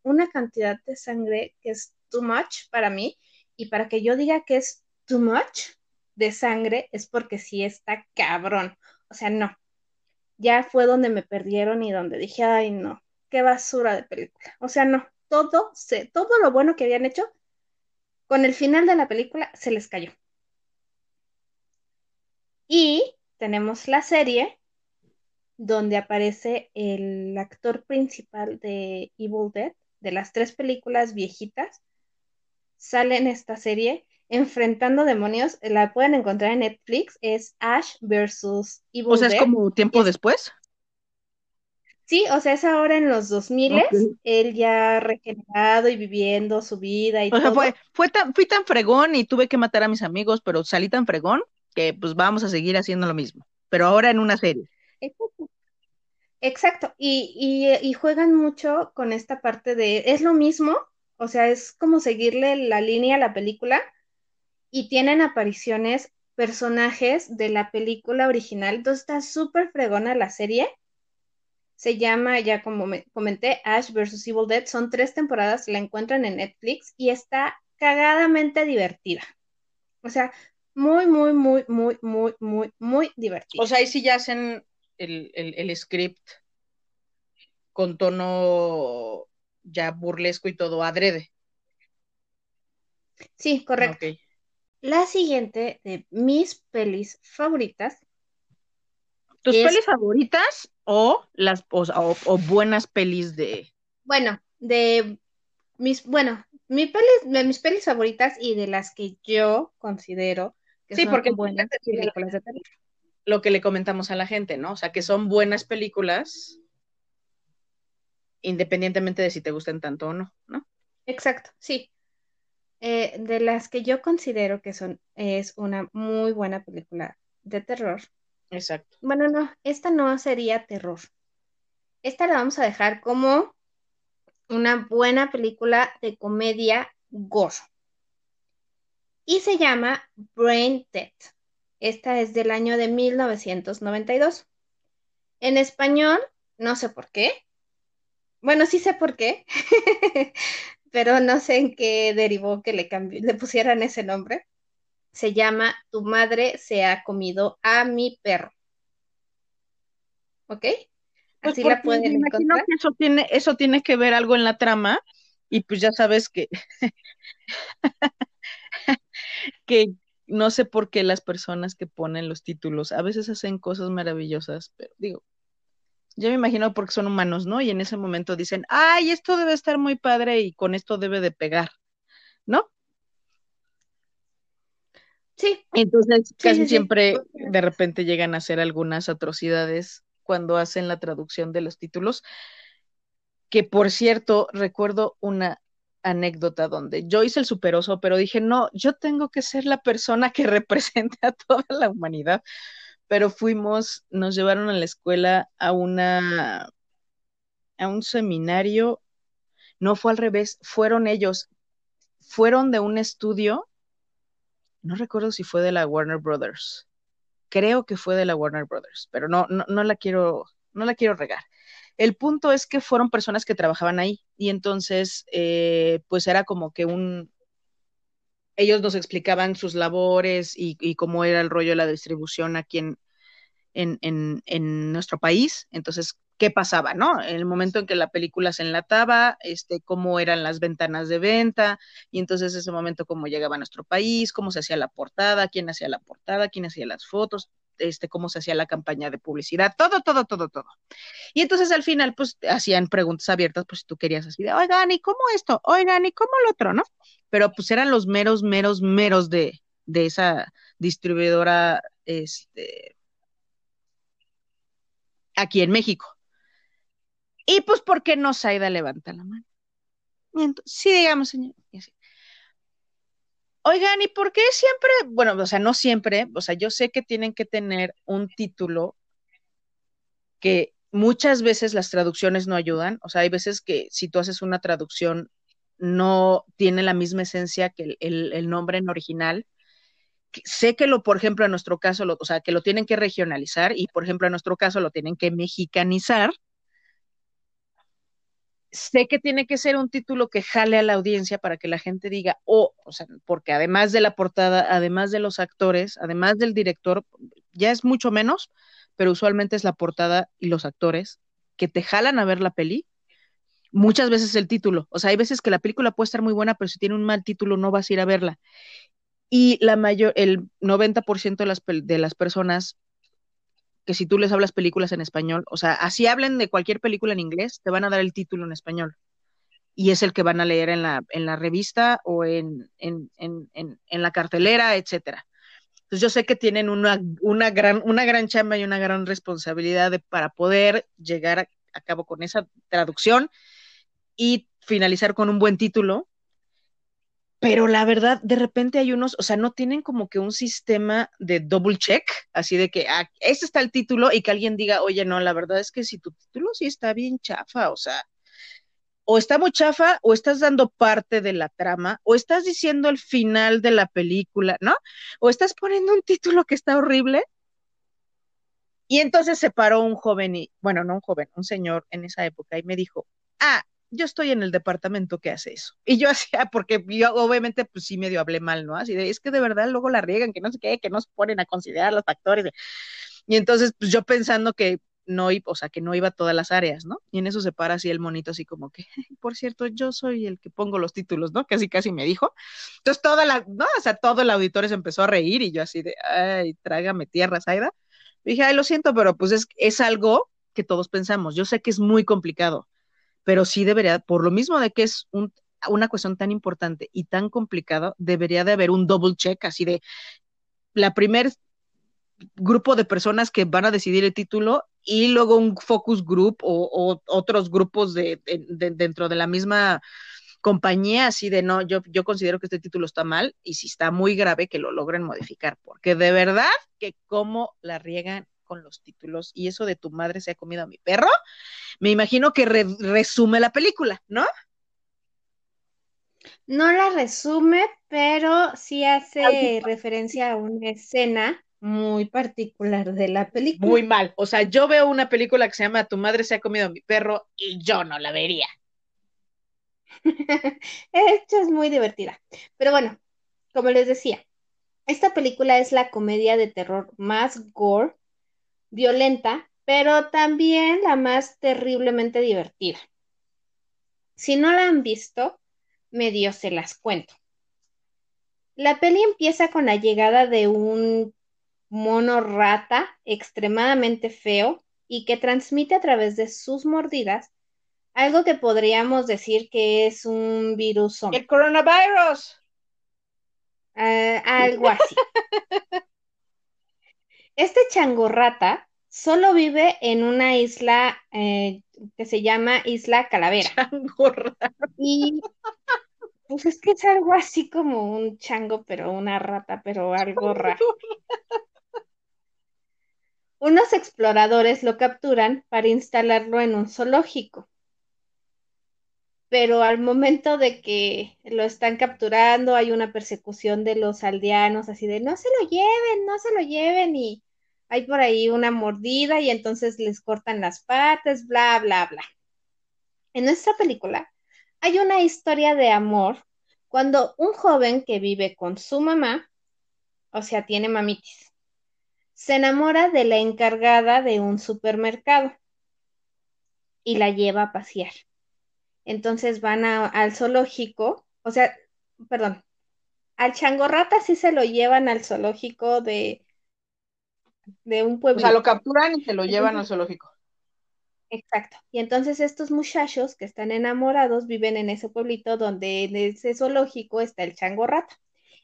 Speaker 1: una cantidad de sangre que es too much para mí y para que yo diga que es too much de sangre es porque sí está cabrón. O sea, no. Ya fue donde me perdieron y donde dije, ay, no, qué basura de película. O sea, no, todo, se, todo lo bueno que habían hecho, con el final de la película se les cayó. Y tenemos la serie donde aparece el actor principal de Evil Dead, de las tres películas viejitas, sale en esta serie enfrentando demonios. La pueden encontrar en Netflix. Es Ash versus Evil
Speaker 2: O sea, es como tiempo después.
Speaker 1: Sí, o sea, es ahora en los 2000 él ya regenerado y viviendo su vida y
Speaker 2: o sea, fue, fue tan, fui tan fregón y tuve que matar a mis amigos, pero salí tan fregón que pues vamos a seguir haciendo lo mismo, pero ahora en una serie.
Speaker 1: Exacto, y, y, juegan mucho con esta parte de, es lo mismo, o sea, es como seguirle la línea a la película y tienen apariciones personajes de la película original, entonces está súper fregona la serie. Se llama, ya como me comenté, Ash vs. Evil Dead. Son tres temporadas, la encuentran en Netflix y está cagadamente divertida. O sea, muy, muy, muy, muy, muy, muy, muy divertida.
Speaker 2: O sea, ahí sí ya hacen el, script con tono ya burlesco y todo adrede.
Speaker 1: Sí, correcto. La siguiente de mis pelis favoritas.
Speaker 2: ¿Tus pelis favoritas o las o, buenas pelis de?
Speaker 1: Bueno, de mis, bueno, mi pelis, de mis pelis favoritas y de las que yo considero que
Speaker 2: sí, porque buenas películas de terror lo que le comentamos a la gente, ¿no? O sea, que son buenas películas independientemente de si te gustan tanto o no, ¿no?
Speaker 1: Exacto, sí. Eh, de las que yo considero que son, es una muy buena película de terror.
Speaker 2: Exacto.
Speaker 1: Bueno, no, esta no sería terror. Esta la vamos a dejar como una buena película de comedia gore. y se llama Brain Dead. Esta es del año de 1992. En español, no sé por qué. Bueno, sí sé por qué, pero no sé en qué derivó que le, le pusieran ese nombre. Se llama Tu madre se ha comido a mi perro. ¿Ok?
Speaker 2: Pues Así la pueden encontrar. Que eso tiene, eso tiene que ver algo en la trama, y pues ya sabes que, que no sé por qué las personas que ponen los títulos a veces hacen cosas maravillosas, pero digo, yo me imagino porque son humanos, ¿no? Y en ese momento dicen, ay, esto debe estar muy padre y con esto debe de pegar, ¿no?
Speaker 1: Sí.
Speaker 2: Entonces, casi siempre de repente llegan a hacer algunas atrocidades cuando hacen la traducción de los títulos, que por cierto, recuerdo una anécdota donde yo hice el superoso, pero dije, no, yo tengo que ser la persona que represente a toda la humanidad, pero fuimos, nos llevaron a la escuela a una, a un seminario, no fue al revés, fueron ellos, fueron de un estudio, no recuerdo si fue de la Warner Brothers, creo que fue de la Warner Brothers, pero no, no, no la quiero, no la quiero regar. El punto es que fueron personas que trabajaban ahí y entonces, eh, pues era como que un, ellos nos explicaban sus labores y, cómo era el rollo de la distribución aquí en, en, nuestro país. Entonces, ¿qué pasaba, no? En el momento en que la película se enlataba, este, cómo eran las ventanas de venta, y entonces ese momento cómo llegaba a nuestro país, cómo se hacía la portada, quién hacía la portada, quién hacía las fotos, este, cómo se hacía la campaña de publicidad, todo, todo, todo, todo. Y entonces al final, pues, hacían preguntas abiertas, pues, si tú querías así de, oigan, ¿y cómo esto? Oigan, ¿y cómo lo otro, no? Pero pues eran los meros, meros, meros de, de esa distribuidora, este, aquí en México. Y pues, ¿por qué no Saida levanta la mano? sí, digamos, señor. Oigan, ¿y por qué siempre, bueno, o sea, no siempre, o sea, yo sé que tienen que tener un título que muchas veces las traducciones no ayudan, o sea, hay veces que si tú haces una traducción no tiene la misma esencia que el, nombre en original. Sé que lo, por ejemplo, en nuestro caso, o sea, que lo tienen que regionalizar y, por ejemplo, en nuestro caso lo tienen que mexicanizar. Sé que tiene que ser un título que jale a la audiencia para que la gente diga, oh, o sea, porque además de la portada, además de los actores, además del director, ya es mucho menos, pero usualmente es la portada y los actores que te jalan a ver la peli muchas veces el título. O sea, hay veces que la película puede estar muy buena, pero si tiene un mal título no vas a ir a verla. Y la mayor, el 90% de las, de las personas que si tú les hablas películas en español, o sea, así hablen de cualquier película en inglés, te van a dar el título en español. Y es el que van a leer en la, en la revista o en, en, en, en la cartelera, etcétera. Entonces yo sé que tienen una, una, gran, una gran chamba y una gran responsabilidad para poder llegar a cabo con esa traducción y finalizar con un buen título. Pero la verdad, de repente hay unos, o sea, no tienen como que un sistema de double check, así de que ah, ese está el título y que alguien diga, oye, no, la verdad es que si tu título sí está bien chafa, o sea, o está muy chafa, o estás dando parte de la trama, o estás diciendo el final de la película, ¿no? O estás poniendo un título que está horrible. Y entonces se paró un joven y, bueno, no un joven, un señor en esa época y me dijo, ah, yo estoy en el departamento que hace eso. Y yo hacía, porque yo obviamente pues sí medio hablé mal, ¿no? Así de, es que de verdad luego la riegan, que no sé qué, que no se ponen a considerar los factores. Y entonces, pues yo pensando que no o sea, que no iba a todas las áreas, ¿no? Y en eso se para así el monito, así como que, por cierto, yo soy el que pongo los títulos, ¿no? Casi, casi me dijo. Entonces toda la, no, o sea, todo el auditorio se empezó a reír y yo así de, ay, trágame tierra, Zaida. dije, ay, lo siento, pero pues es, es algo que todos pensamos. Yo sé que es muy complicado pero sí debería, por lo mismo de que es una cuestión tan importante y tan complicada, debería de haber un double check, así de la primer grupo de personas que van a decidir el título y luego un focus group o, otros grupos de, dentro de la misma compañía, así de no, yo, yo considero que este título está mal y si está muy grave que lo logren modificar, porque de verdad que cómo la riegan con los títulos y eso de tu madre se ha comido a mi perro, me imagino que resume la película, ¿no?
Speaker 1: No la resume, pero sí hace referencia a una escena muy particular de la película.
Speaker 2: Muy mal. O sea, yo veo una película que se llama Tu madre se ha comido a mi perro y yo no la vería.
Speaker 1: Esto es muy divertida. Pero bueno, como les decía, esta película es la comedia de terror más gore, violenta, pero también la más terriblemente divertida. Si no la han visto, medio se las cuento. La peli empieza con la llegada de un mono rata extremadamente feo y que transmite a través de sus mordidas algo que podríamos decir que es un virus
Speaker 2: El coronavirus.
Speaker 1: Uh, algo así. este changorrata solo vive en una isla eh, que se llama Isla Calavera.
Speaker 2: Changorrata.
Speaker 1: Y pues es que es algo así como un chango, pero una rata, pero algo raro. Unos exploradores lo capturan para instalarlo en un zoológico pero al momento de que lo están capturando hay una persecución de los aldeanos, así de no se lo lleven, no se lo lleven y hay por ahí una mordida y entonces les cortan las patas, bla, bla, bla. En nuestra película hay una historia de amor cuando un joven que vive con su mamá, o sea, tiene mamitis, se enamora de la encargada de un supermercado y la lleva a pasear entonces van al zoológico, o sea, perdón, al changorrata sí se lo llevan al zoológico de, de un pueblo.
Speaker 2: O sea, lo capturan y se lo llevan al zoológico.
Speaker 1: Exacto. Y entonces estos muchachos que están enamorados viven en ese pueblito donde en ese zoológico está el changorrata.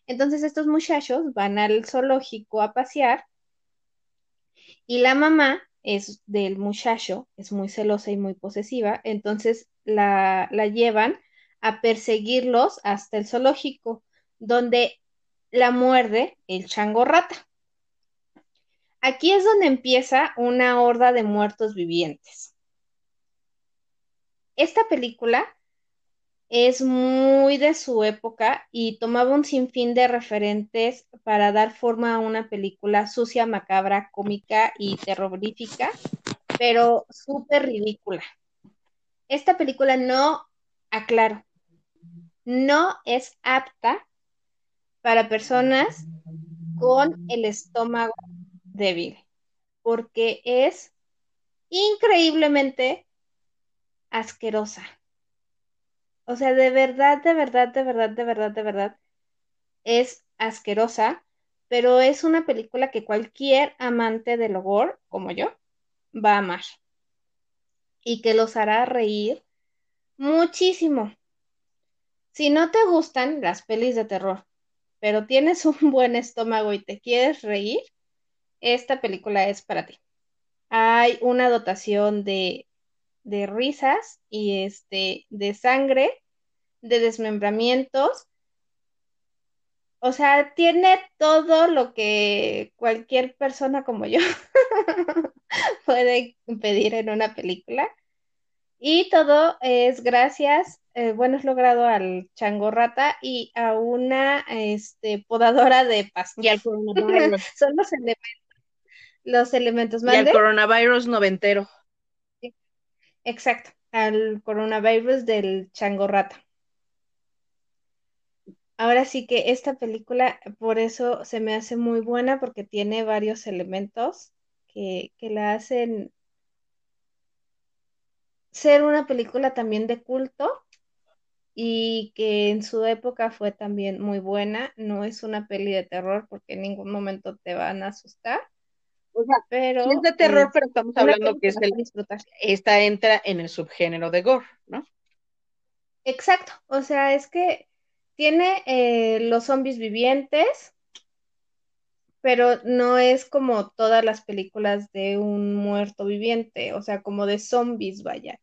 Speaker 1: Entonces estos muchachos van al zoológico a pasear y la mamá es del muchacho, es muy celosa y muy posesiva, entonces la, llevan a perseguirlos hasta el zoológico, donde la muerde el chango rata. Aquí es donde empieza una horda de muertos vivientes. Esta película es muy de su época y tomaba un sinfín de referentes para dar forma a una película sucia, macabra, cómica y terrorífica, pero súper ridícula esta película no, aclaro, no es apta para personas con el estómago débil, porque es increíblemente asquerosa. O sea, de verdad, de verdad, de verdad, de verdad, de verdad, es asquerosa, pero es una película que cualquier amante del horror, como yo, va a amar y que los hará reír muchísimo. Si no te gustan las pelis de terror, pero tienes un buen estómago y te quieres reír, esta película es para ti. Hay una dotación de, de risas y este de sangre, de desmembramientos. O sea, tiene todo lo que cualquier persona como yo puede pedir en una película. Y todo es gracias, eh, bueno, es logrado al chango rata y a una este, podadora de pasto.
Speaker 2: Y al.
Speaker 1: Son los elementos. Los elementos.
Speaker 2: Y al coronavirus noventero.
Speaker 1: Exacto, al coronavirus del chango rata. Ahora sí que esta película, por eso se me hace muy buena, porque tiene varios elementos que, la hacen ser una película también de culto y que en su época fue también muy buena. No es una peli de terror porque en ningún momento te van a asustar.
Speaker 2: O sea, pero es de terror, pero estamos hablando que es el, esta entra en el subgénero de gore, ¿no?
Speaker 1: Exacto, o sea, es que tiene eh, los zombies vivientes, pero no es como todas las películas de un muerto viviente, o sea, como de zombies, vaya.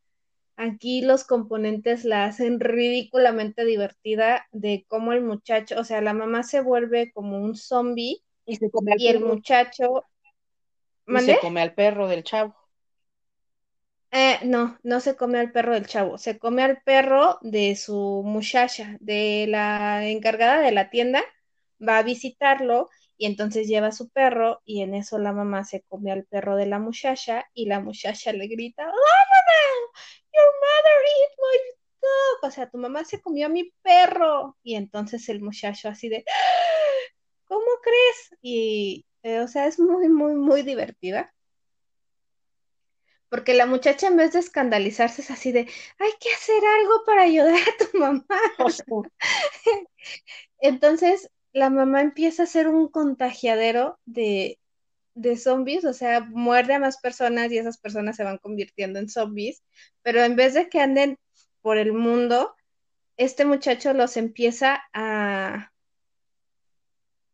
Speaker 1: Aquí los componentes la hacen ridículamente divertida de cómo el muchacho, o sea, la mamá se vuelve como un zombie
Speaker 2: y, se
Speaker 1: y el muchacho
Speaker 2: y se come al perro del chavo.
Speaker 1: Eh, no, no se come al perro del chavo, se come al perro de su muchacha, de la encargada de la tienda, va a visitarlo y entonces lleva a su perro y en eso la mamá se come al perro de la muchacha y la muchacha le grita, ¡Oh, mamá! Your mother eat my dog. O sea, tu mamá se comió a mi perro. Y entonces el muchacho así de, ¿cómo crees? Y, eh, o sea, es muy, muy, muy divertida porque la muchacha en vez de escandalizarse es así de, hay que hacer algo para ayudar a tu mamá. Entonces la mamá empieza a ser un contagiadero de, de zombies, o sea, muerde a más personas y esas personas se van convirtiendo en zombies, pero en vez de que anden por el mundo, este muchacho los empieza a,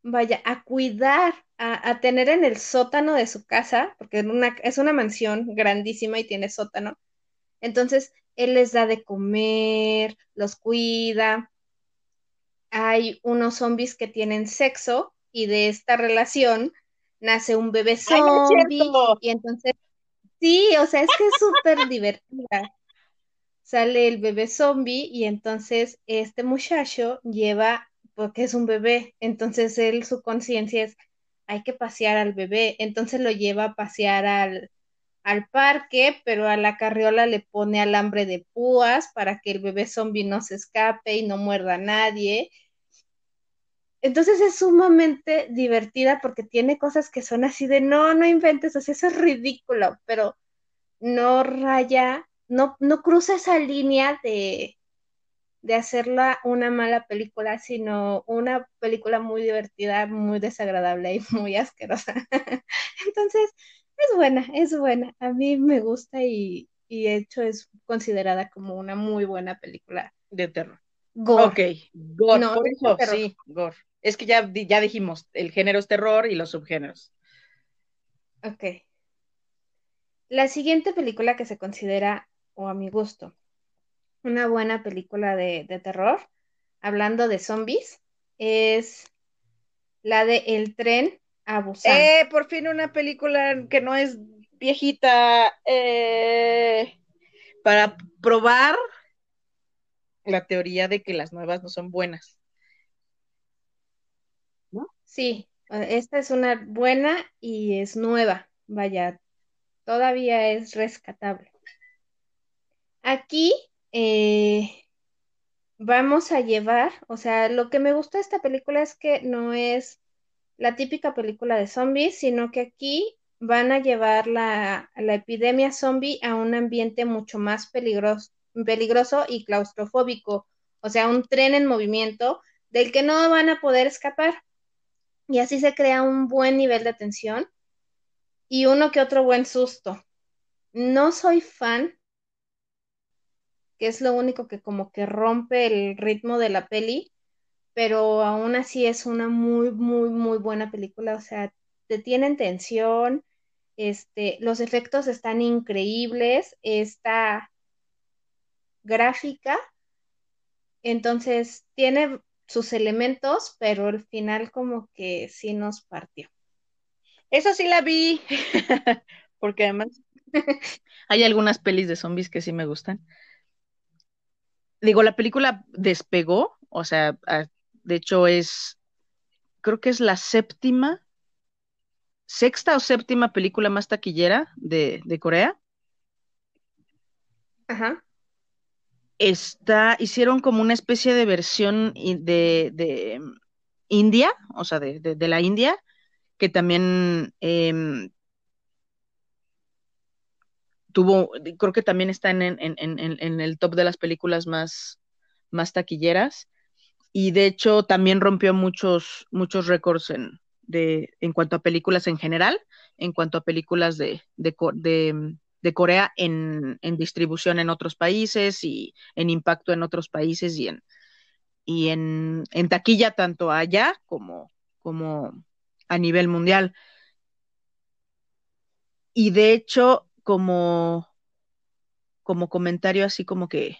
Speaker 1: vaya, a cuidar a, tener en el sótano de su casa, porque una, es una mansión grandísima y tiene sótano. Entonces, él les da de comer, los cuida. Hay unos zombies que tienen sexo y de esta relación nace un bebé zombie. y entonces, sí, o sea, es que es súper divertida. Sale el bebé zombie y entonces este muchacho lleva, porque es un bebé, entonces él, su conciencia es, hay que pasear al bebé, entonces lo lleva a pasear al, al parque, pero a la carriola le pone alambre de púas para que el bebé zombie no se escape y no muerda a nadie. Entonces es sumamente divertida porque tiene cosas que son así de no, no inventes, eso es ridículo, pero no raya, no, no cruza esa línea de, de hacerla una mala película, sino una película muy divertida, muy desagradable y muy asquerosa. Entonces, es buena, es buena. A mí me gusta y, y hecho es considerada como una muy buena película.
Speaker 2: De terror. Gore. Ok, gore, por eso, sí, gore. Es que ya, ya dijimos, el género es terror y los subgéneros.
Speaker 1: Ok. La siguiente película que se considera, o a mi gusto, una buena película de, terror, hablando de zombies, es la de El tren a Busan.
Speaker 2: Eh, por fin una película que no es viejita eh, para probar la teoría de que las nuevas no son buenas.
Speaker 1: ¿No? Sí, esta es una buena y es nueva, vaya, todavía es rescatable. Aquí eh, vamos a llevar, o sea, lo que me gusta de esta película es que no es la típica película de zombies, sino que aquí van a llevar la, epidemia zombie a un ambiente mucho más peligroso, peligroso y claustrofóbico, o sea, un tren en movimiento del que no van a poder escapar. Y así se crea un buen nivel de tensión y uno que otro buen susto. No soy fan que es lo único que como que rompe el ritmo de la peli, pero aún así es una muy, muy, muy buena película, o sea, te tienen tensión, este, los efectos están increíbles, está gráfica, entonces tiene sus elementos, pero al final como que sí nos partió.
Speaker 2: Eso sí la vi, porque además hay algunas pelis de zombies que sí me gustan digo, la película despegó, o sea, de hecho es, creo que es la séptima, sexta o séptima película más taquillera de, Corea.
Speaker 1: Ajá.
Speaker 2: Está, hicieron como una especie de versión de, de India, o sea, de, la India, que también em, tuvo, creo que también está en, el top de las películas más, más taquilleras. Y de hecho también rompió muchos, muchos récords en, de, en cuanto a películas en general, en cuanto a películas de, de, Corea en, distribución en otros países y en impacto en otros países y en, y en, taquilla tanto allá como, como a nivel mundial. Y de hecho, como, como comentario así como que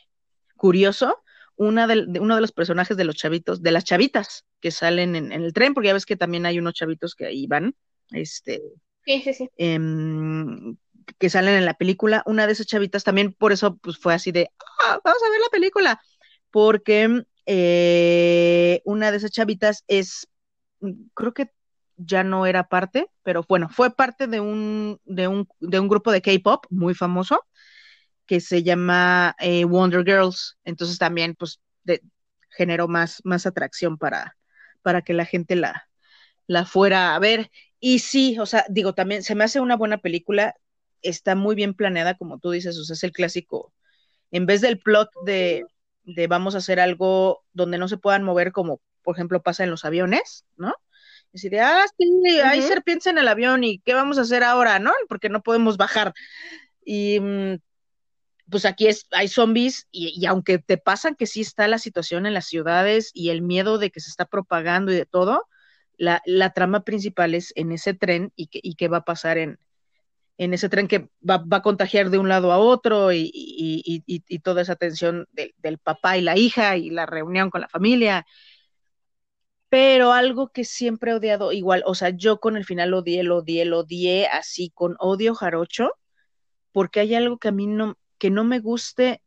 Speaker 2: curioso, una de, uno de los personajes de los chavitos, de las chavitas que salen en, el tren, porque ya ves que también hay unos chavitos que ahí van, este,
Speaker 1: sí, sí, sí.
Speaker 2: Em, que salen en la película. Una de esas chavitas también, por eso pues fue así de, ah, vamos a ver la película, porque eh, una de esas chavitas es, creo que ya no era parte, pero bueno, fue parte de un, de un, de un grupo de K-pop muy famoso que se llama eh, Wonder Girls. Entonces también, pues, generó más, más atracción para, para que la gente la, la fuera a ver. Y sí, o sea, digo, también se me hace una buena película, está muy bien planeada, como tú dices, o sea, es el clásico, en vez del plot de, de vamos a hacer algo donde no se puedan mover, como por ejemplo pasa en los aviones, ¿no? Decir, ah, sí, hay serpientes en el avión y ¿qué vamos a hacer ahora, no? Porque no podemos bajar. Y mm, pues aquí es, hay zombies y, aunque te pasan que sí está la situación en las ciudades y el miedo de que se está propagando y de todo, la, la trama principal es en ese tren y, que, y qué va a pasar en, en ese tren que va, va, a contagiar de un lado a otro y, y, y toda esa tensión del papá y la hija y la reunión con la familia. Pero algo que siempre he odiado, igual, o sea, yo con el final lo odié, lo odié, lo odié, así con odio jarocho, porque hay algo que a mí no, que no me guste.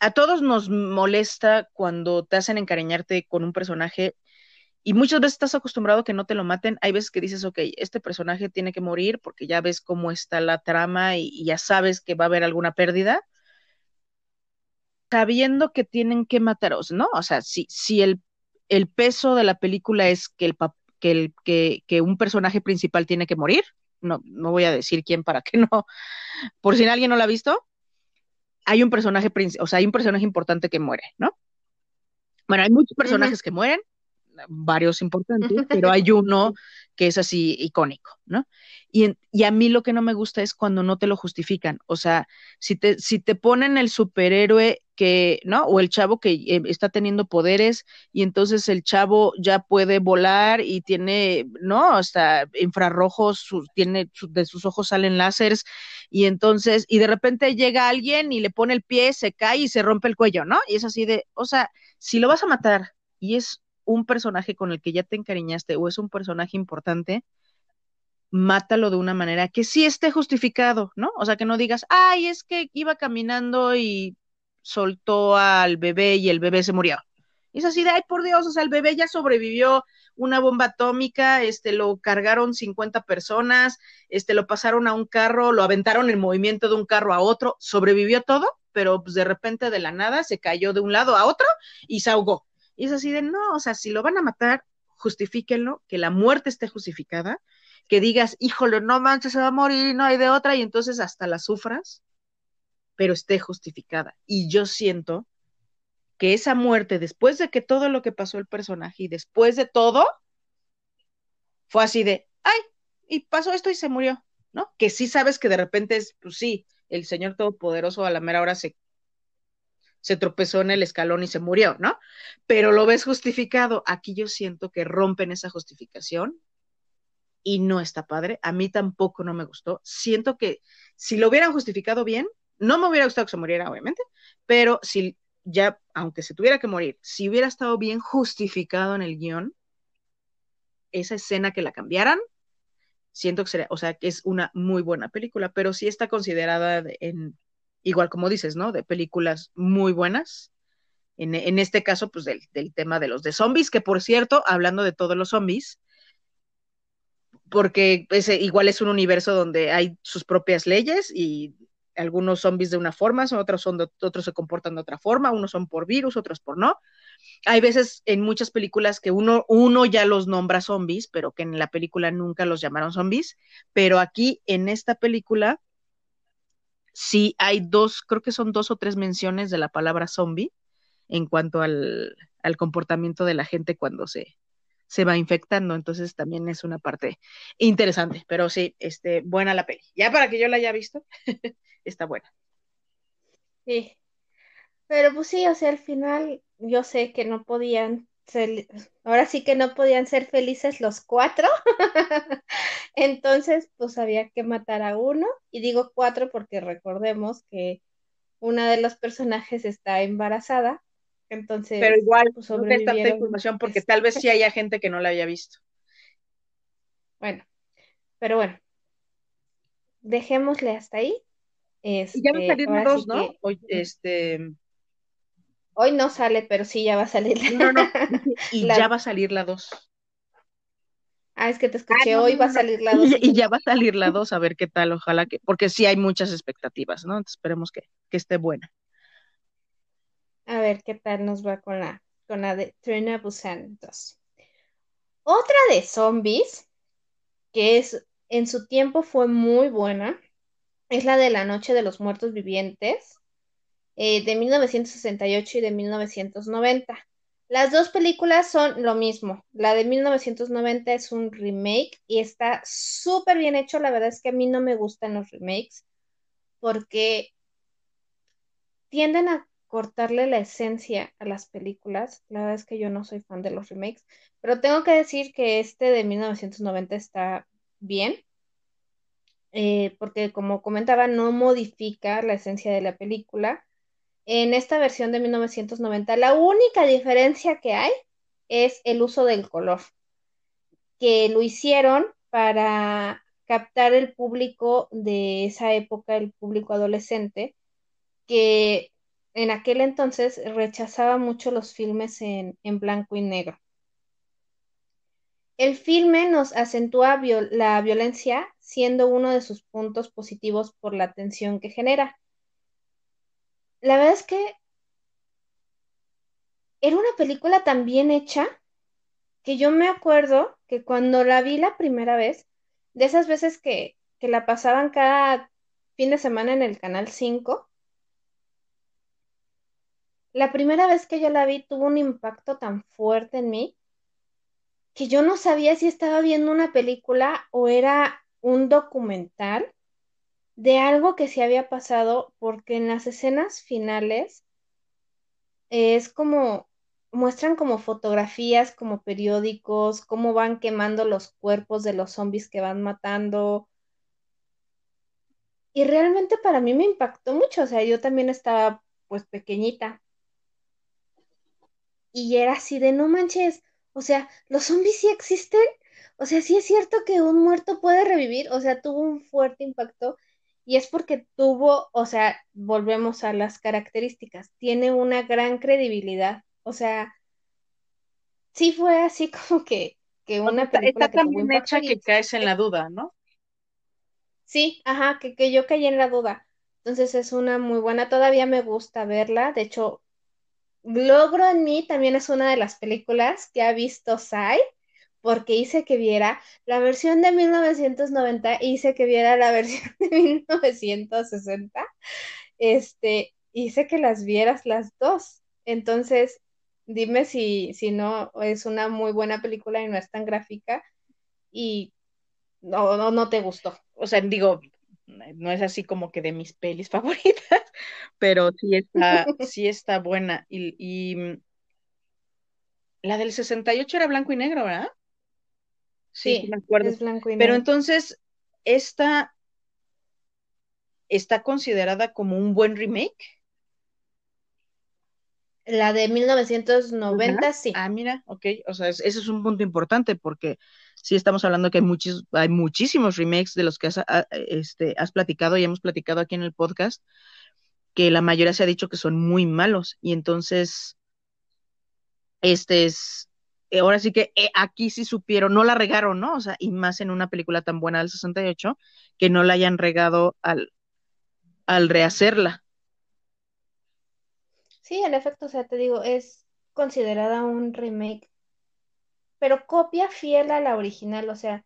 Speaker 2: A todos nos molesta cuando te hacen encariñarte con un personaje y muchas veces estás acostumbrado a que no te lo maten. Hay veces que dices, ok, este personaje tiene que morir porque ya ves cómo está la trama y, ya sabes que va a haber alguna pérdida. Sabiendo que tienen que mataros, ¿no? O sea, si, si el, el peso de la película es que, el, que, el, que, que un personaje principal tiene que morir, no, no voy a decir quién para que no, por si alguien no lo ha visto, hay un personaje, o sea, hay un personaje importante que muere, ¿no? Bueno, hay muchos personajes que mueren, varios importantes, pero hay uno que es así icónico, ¿no? Y, y, a mí lo que no me gusta es cuando no te lo justifican, o sea, si te, si te ponen el superhéroe que, ¿no? O el chavo que eh, está teniendo poderes y entonces el chavo ya puede volar y tiene, ¿no? Hasta infrarrojos, tiene, de sus ojos salen láseres y entonces, y de repente llega alguien y le pone el pie, se cae y se rompe el cuello, ¿no? Y es así de, o sea, si lo vas a matar y es un personaje con el que ya te encariñaste o es un personaje importante, mátalo de una manera que sí esté justificado, ¿no? O sea, que no digas, ay, es que iba caminando y soltó al bebé y el bebé se murió. es así de, ay, por Dios, o sea, el bebé ya sobrevivió una bomba atómica, este, lo cargaron 50 personas, este, lo pasaron a un carro, lo aventaron en movimiento de un carro a otro, sobrevivió todo, pero pues, de repente de la nada se cayó de un lado a otro y se ahogó. Y es así de, no, o sea, si lo van a matar, justifíquenlo, que la muerte esté justificada, que digas, híjole, no manches, se va a morir, no hay de otra, y entonces hasta la sufras, pero esté justificada. Y yo siento que esa muerte, después de que todo lo que pasó el personaje y después de todo, fue así de, ay, y pasó esto y se murió, ¿no? Que sí sabes que de repente es, pues sí, el Señor Todopoderoso a la mera hora se, se tropezó en el escalón y se murió, ¿no? Pero lo ves justificado. Aquí yo siento que rompen esa justificación y no está padre. A mí tampoco no me gustó. Siento que si lo hubieran justificado bien, no me hubiera gustado que se muriera, obviamente, pero si ya, aunque se tuviera que morir, si hubiera estado bien justificado en el guion, esa escena que la cambiaran, siento que sería, o sea, que es una muy buena película, pero sí está considerada en, igual como dices, ¿no? De películas muy buenas. En, en este caso, pues del, del, tema de los de zombies, que por cierto, hablando de todos los zombies, porque ese igual es un universo donde hay sus propias leyes y algunos zombies de una forma, otros, son otros se comportan de otra forma, unos son por virus, otros por no. Hay veces en muchas películas que uno, uno ya los nombra zombies, pero que en la película nunca los llamaron zombies, pero aquí en esta película sí hay dos, creo que son dos o tres menciones de la palabra zombie en cuanto al, al comportamiento de la gente cuando se, se va infectando, entonces también es una parte interesante, pero sí, este, buena la peli. Ya para que yo la haya visto, está buena.
Speaker 1: Sí, pero pues sí, o sea, al final yo sé que no podían ahora sí que no podían ser felices los cuatro, entonces pues había que matar a uno, y digo cuatro porque recordemos que una de los personajes está embarazada, entonces,
Speaker 2: pero igual pues, no tanta información porque tal vez sí haya gente que no la haya visto.
Speaker 1: Bueno, pero bueno, dejémosle hasta ahí. Este,
Speaker 2: ya va a salir la 2, ¿no? Hoy, este...
Speaker 1: Hoy no sale, pero sí ya va a salir
Speaker 2: la No, no, y ya va a salir la 2.
Speaker 1: Ah, es que te escuché, hoy va a salir la 2.
Speaker 2: Y, ya va a salir la 2, a ver qué tal, ojalá que, porque sí hay muchas expectativas, ¿no? esperemos que, que, esté buena.
Speaker 1: A ver qué tal nos va con la, con la de Trainer Busan 2. Otra de zombies, que es en su tiempo fue muy buena, es la de La Noche de los Muertos Vivientes, eh, de 1968 y de 1990. Las dos películas son lo mismo. La de 1990 es un remake y está súper bien hecho. La verdad es que a mí no me gustan los remakes porque tienden a cortarle la esencia a las películas. La verdad es que yo no soy fan de los remakes, pero tengo que decir que este de 1990 está bien. Eh, porque como comentaba, no modifica la esencia de la película en esta versión de 1990, la única diferencia que hay es el uso del color, que lo hicieron para captar el público de esa época, el público adolescente, que en aquel entonces rechazaba mucho los filmes en, blanco y negro. El filme nos acentúa la violencia siendo uno de sus puntos positivos por la tensión que genera la verdad es que era una película tan bien hecha que yo me acuerdo que cuando la vi la primera vez, de esas veces que, que la pasaban cada fin de semana en el Canal 5, la primera vez que yo la vi tuvo un impacto tan fuerte en mí que yo no sabía si estaba viendo una película o era un documental de algo que se había pasado, porque en las escenas finales es como muestran como fotografías, como periódicos, cómo van quemando los cuerpos de los zombies que van matando. Y realmente para mí me impactó mucho, o sea, yo también estaba pues pequeñita. Y era así de no manches, o sea, los zombies sí existen. O sea, sí es cierto que un muerto puede revivir, o sea, tuvo un fuerte impacto y es porque tuvo, o sea, volvemos a las características, tiene una gran credibilidad. O sea, sí fue así como que, que una
Speaker 2: película está tan bien hecha que caes en la duda, ¿no?
Speaker 1: Sí, ajá, que, que yo caí en la duda. Entonces es una muy buena, todavía me gusta verla. De hecho, Logro en mí también es una de las películas que ha visto Sai porque hice que viera la versión de 1990 e hice que viera la versión de 1960. Este, hice que las vieras las dos. Entonces, dime si, si no es una muy buena película y no es tan gráfica y no, no, no te gustó.
Speaker 2: O sea, digo, no es así como que de mis pelis favoritas, pero sí está, sí está buena. Y, y mm, la del 68 era blanco y negro, ¿verdad?
Speaker 1: Sí, me acuerdo. Es blanco y
Speaker 2: Pero entonces, ¿esta está considerada como un buen remake?
Speaker 1: La de 1990, sí.
Speaker 2: Ah, mira, ok. O sea, ese es un punto importante porque sí estamos hablando que hay, muchos, hay muchísimos remakes de los que has, ah, este, has platicado y hemos platicado aquí en el podcast, que la mayoría se ha dicho que son muy malos. Y entonces, este es, ahora sí que eh, aquí sí supieron, no la regaron, ¿no? O sea, y más en una película tan buena del 68, que no la hayan regado al, al rehacerla.
Speaker 1: Sí, en efecto, o sea, te digo, es considerada un remake, pero copia fiel a la original, o sea,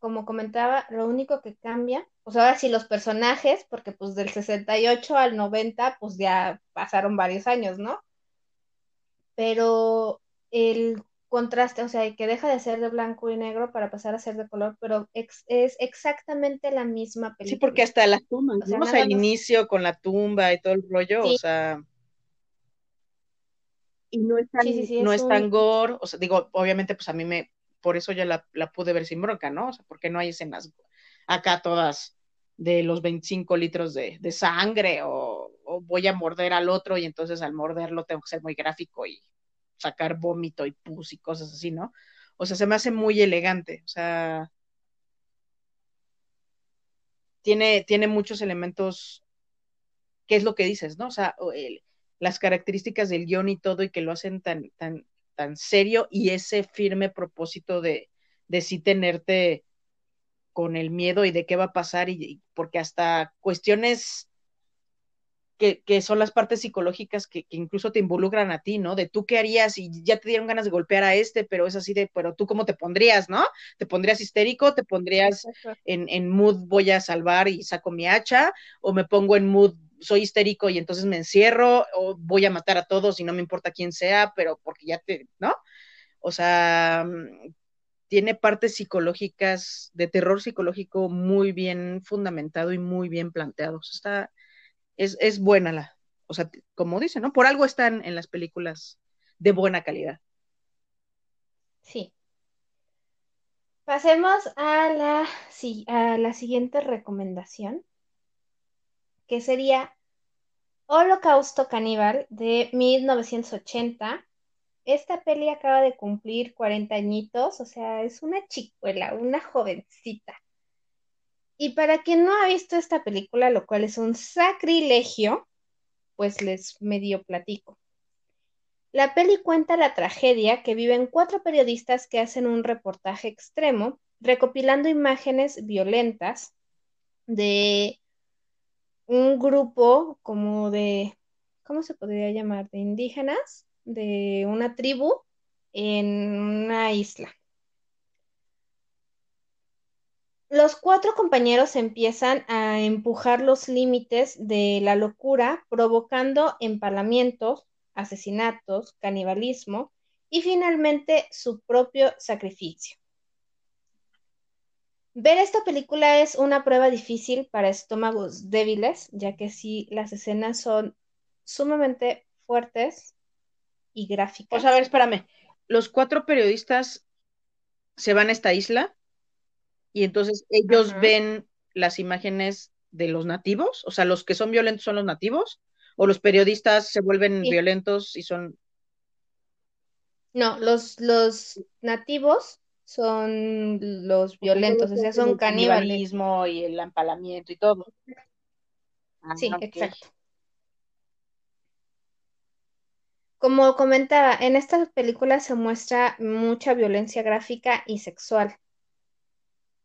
Speaker 1: como comentaba, lo único que cambia, pues ahora sí los personajes, porque pues del 68 al 90, pues ya pasaron varios años, ¿no? Pero el contraste, o sea, que deja de ser de blanco y negro para pasar a ser de color, pero es exactamente la misma película.
Speaker 2: Sí, porque hasta la tumba, vamos al inicio con la tumba y todo el rollo, o sea... Y no es tan, no es, tan gore, o sea, digo, obviamente, pues a mí me, por eso ya la, pude ver sin bronca, ¿no? O sea, porque no hay escenas acá todas de los 25 litros de, sangre o, o voy a morder al otro y entonces al morderlo tengo que ser muy gráfico y sacar vómito y pus y cosas así, ¿no? O sea, se me hace muy elegante, o sea, tiene, tiene muchos elementos qué es lo que dices, ¿no? O sea, las características del guion y todo y que lo hacen tan, tan, tan serio y ese firme propósito de, de sí tenerte con el miedo y de qué va a pasar y porque hasta cuestiones que, son las partes psicológicas que, incluso te involucran a ti, ¿no? De tú qué harías y ya te dieron ganas de golpear a este, pero es así de, pero tú cómo te pondrías, ¿no? ¿Te pondrías histérico? ¿Te pondrías en, en mood voy a salvar y saco mi hacha? ¿O me pongo en mood soy histérico y entonces me encierro? ¿O voy a matar a todos y no me importa quién sea, pero porque ya te, ¿no? O sea, mm, tiene partes psicológicas, de terror psicológico muy bien fundamentado y muy bien planteado. Está, es, buena la, o sea, como dicen, ¿no? Por algo están en las películas de buena calidad.
Speaker 1: Sí. Pasemos a la, a la siguiente recomendación, que sería Holocausto Caníbal de 1980. Esta peli acaba de cumplir 40 añitos, o sea, es una chicuela, una jovencita. Y para quien no ha visto esta película, lo cual es un sacrilegio, pues les medio platico. La peli cuenta la tragedia que viven cuatro periodistas que hacen un reportaje extremo, recopilando imágenes violentas de un grupo como de, ¿cómo se podría llamar? De indígenas, de una tribu en una isla. Los cuatro compañeros empiezan a empujar los límites de la locura, provocando empalamientos, asesinatos, canibalismo y finalmente su propio sacrificio. Ver esta película es una prueba difícil para estómagos débiles, ya que sí, las escenas son sumamente fuertes y gráficas.
Speaker 2: Pues a ver, espérame. Los cuatro periodistas se van a esta isla y entonces ellos ven las imágenes de los nativos, o sea, los que son violentos son los nativos, o los periodistas se vuelven violentos y son...
Speaker 1: No, los, los nativos son los violentos, o sea, son caníbales.
Speaker 2: y el empalamiento y todo.
Speaker 1: sí, ah, exacto. Como comentaba, en esta película se muestra mucha violencia gráfica y sexual.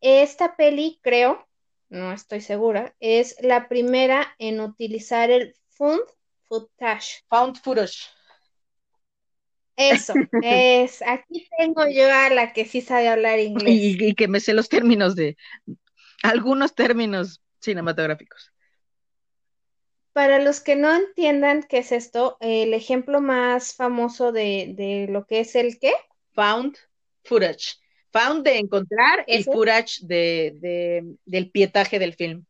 Speaker 1: Esta peli, creo, no estoy segura, es la primera en utilizar el found footage.
Speaker 2: Found footage.
Speaker 1: Eso, es, aquí tengo yo a la que sí sabe hablar inglés.
Speaker 2: Y, que me sé los términos de, algunos términos cinematográficos.
Speaker 1: Para los que no entiendan qué es esto, el ejemplo más famoso de, de lo que es el qué?
Speaker 2: Found footage. Found de encontrar y footage de, del pietaje del film.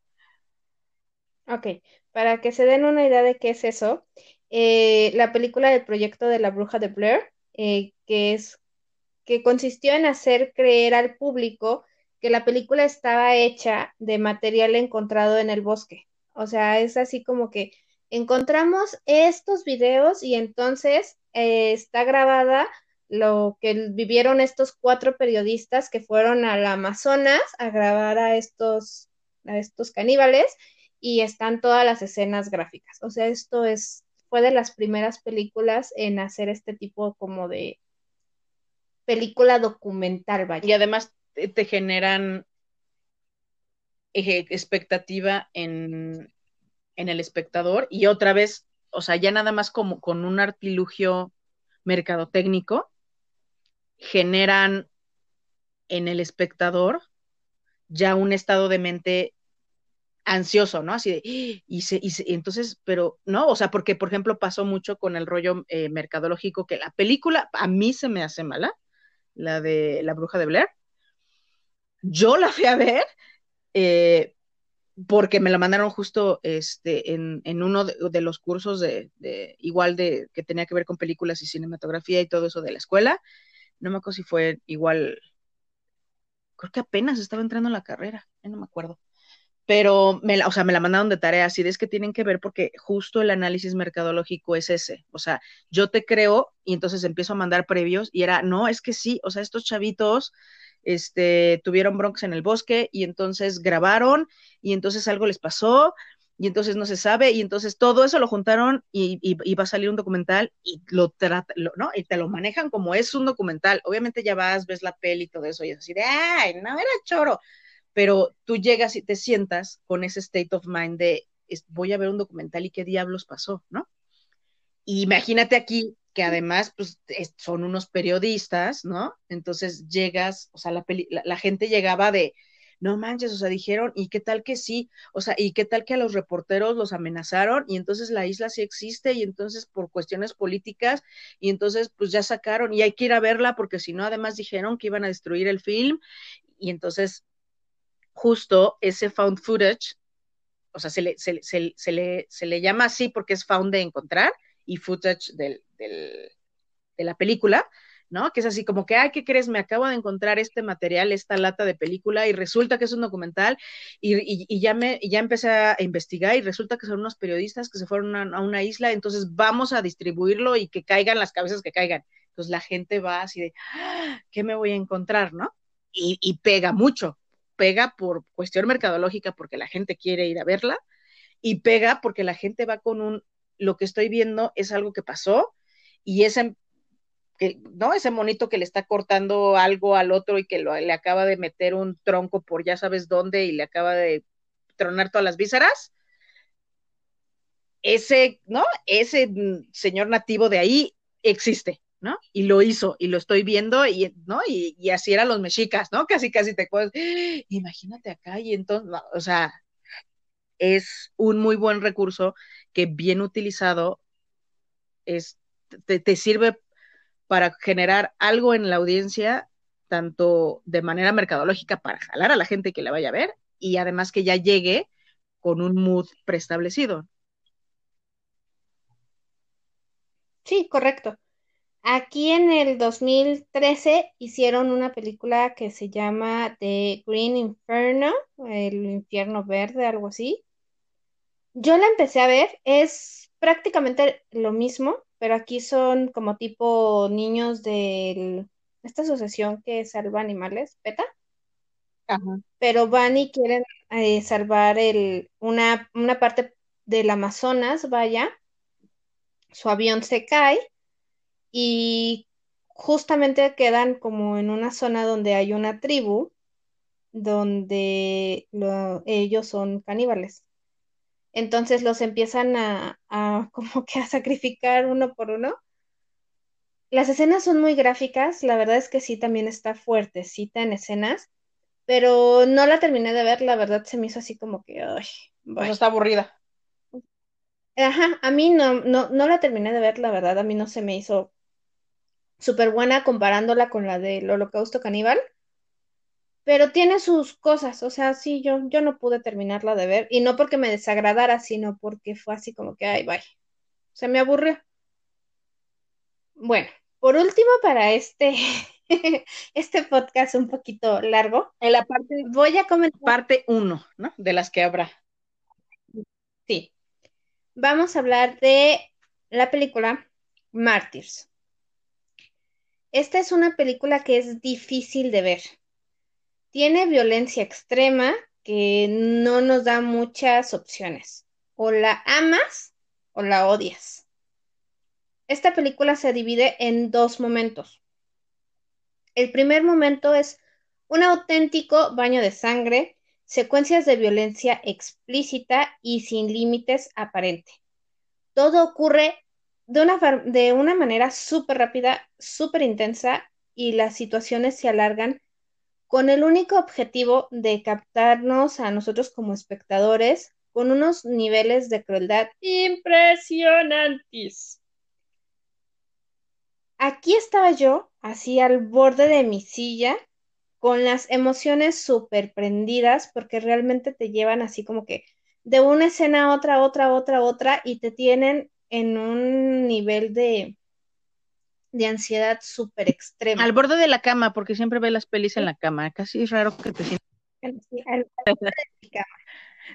Speaker 1: Ok, para que se den una idea de qué es eso, eh, la película del proyecto de la bruja de Blair, eh, que es que consistió en hacer creer al público que la película estaba hecha de material encontrado en el bosque. O sea, es así como que encontramos estos videos y entonces eh, está grabada lo que vivieron estos cuatro periodistas que fueron al Amazonas a grabar a estos, a estos caníbales y están todas las escenas gráficas. O sea, esto es, fue de las primeras películas en hacer este tipo como de película documental,
Speaker 2: Y además te, generan expectativa en, en el espectador y otra vez, o sea, ya nada más como con un artilugio mercadotécnico, generan en el espectador ya un estado de mente ansioso, ¿no? Así de, y, se, entonces, pero no, o sea, porque por ejemplo pasó mucho con el rollo eh, mercadológico que la película a mí se me hace mala, la de La Bruja de Blair. Yo la fui a ver eh, porque me la mandaron justo este, en, uno de, los cursos de, igual de que tenía que ver con películas y cinematografía y todo eso de la escuela no me acuerdo si fue igual, creo que apenas estaba entrando en la carrera, no me acuerdo. Pero, me la, o sea, me la mandaron de tarea, así de es que tienen que ver porque justo el análisis mercadológico es ese. O sea, yo te creo y entonces empiezo a mandar previos y era, no, es que sí, o sea, estos chavitos este, tuvieron broncas en el bosque y entonces grabaron y entonces algo les pasó y entonces no se sabe, y entonces todo eso lo juntaron y, y, va a salir un documental y lo trata, ¿no? Y te lo manejan como es un documental. Obviamente ya vas, ves la peli y todo eso, y es así de, ay, no era choro, pero tú llegas y te sientas con ese state of mind de, voy a ver un documental y qué diablos pasó, ¿no? Y imagínate aquí que además pues, son unos periodistas, ¿no? Entonces llegas, o sea, la, la, gente llegaba de, no manches, o sea, dijeron, ¿y qué tal que sí? O sea, ¿y qué tal que a los reporteros los amenazaron? Y entonces la isla sí existe y entonces por cuestiones políticas, y entonces pues ya sacaron y hay que ir a verla porque si no, además dijeron que iban a destruir el film y entonces justo ese found footage, o sea, se le, se, se, se le, se le llama así porque es found de encontrar y footage del, del, de la película, ¿no? Que es así como que, ay, ¿qué crees? Me acabo de encontrar este material, esta lata de película y resulta que es un documental y, y, y ya, me, ya empecé a investigar y resulta que son unos periodistas que se fueron a, una isla, entonces vamos a distribuirlo y que caigan las cabezas que caigan. Entonces la gente va así de, ¡Ah! ¿qué me voy a encontrar, no? Y, y pega mucho, pega por cuestión mercadológica porque la gente quiere ir a verla y pega porque la gente va con un, lo que estoy viendo es algo que pasó y ese, que, ¿no? ese monito que le está cortando algo al otro y que le acaba de meter un tronco por ya sabes dónde y le acaba de tronar todas las vísceras, ese, ¿no? Ese señor nativo de ahí existe, ¿no? Y lo hizo, y lo estoy viendo, y, ¿no? Y, así eran los mexicas, ¿no? Casi, casi te puedes, imagínate acá, y entonces, no, o sea, es un muy buen recurso que bien utilizado es, te, te sirve para generar algo en la audiencia, tanto de manera mercadológica para jalar a la gente que la vaya a ver y además que ya llegue con un mood preestablecido.
Speaker 1: Sí, correcto. Aquí en el 2013 hicieron una película que se llama The Green Inferno, el infierno verde, algo así. Yo la empecé a ver, es prácticamente lo mismo, pero aquí son como tipo niños de esta asociación que salva animales, PETA.
Speaker 2: Ajá.
Speaker 1: Pero van y quieren eh, salvar el, una, una parte del Amazonas, vaya. Su avión se cae y justamente quedan como en una zona donde hay una tribu donde lo, ellos son caníbales. Entonces los empiezan a, a, como que a sacrificar uno por uno. Las escenas son muy gráficas, la verdad es que sí, también está fuertecita en escenas, pero no la terminé de ver, la verdad se me hizo así como que, ay,
Speaker 2: está aburrida.
Speaker 1: Ajá, a mí no, no, no la terminé de ver, la verdad, a mí no se me hizo súper buena comparándola con la del Holocausto Caníbal, pero tiene sus cosas, o sea, sí, yo, yo no pude terminarla de ver, y no porque me desagradara, sino porque fue así como que, ay, vaya, se me aburrió. Bueno, por último, para este, este podcast un poquito largo,
Speaker 2: en la parte,
Speaker 1: voy a comentar.
Speaker 2: Parte uno, ¿no? De las que habrá.
Speaker 1: Sí. Vamos a hablar de la película Mártires. Esta es una película que es difícil de ver. Tiene violencia extrema que no nos da muchas opciones. O la amas o la odias. Esta película se divide en dos momentos. El primer momento es un auténtico baño de sangre, secuencias de violencia explícita y sin límites aparente. Todo ocurre de una, de una manera súper rápida, súper intensa y las situaciones se alargan con el único objetivo de captarnos a nosotros como espectadores con unos niveles de crueldad impresionantes. Aquí estaba yo, así al borde de mi silla, con las emociones súper prendidas, porque realmente te llevan así como que de una escena a otra, otra, otra, otra, y te tienen en un nivel de, de ansiedad súper extrema.
Speaker 2: Al borde de la cama, porque siempre ve las pelis en la cama. Casi es raro que te sientas.
Speaker 1: Sí, al borde de cama.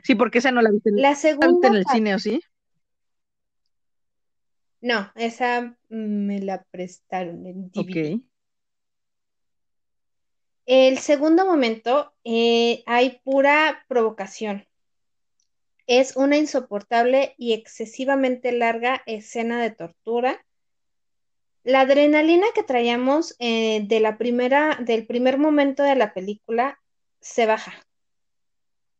Speaker 2: Sí, porque esa no la viste,
Speaker 1: la segunda
Speaker 2: en el cine, ¿o sí?
Speaker 1: No, esa me la prestaron en DVD.
Speaker 2: Ok.
Speaker 1: El segundo momento, eh, hay pura provocación. es una insoportable y excesivamente larga escena de tortura. La adrenalina que traíamos eh, de la primera, del primer momento de la película se baja.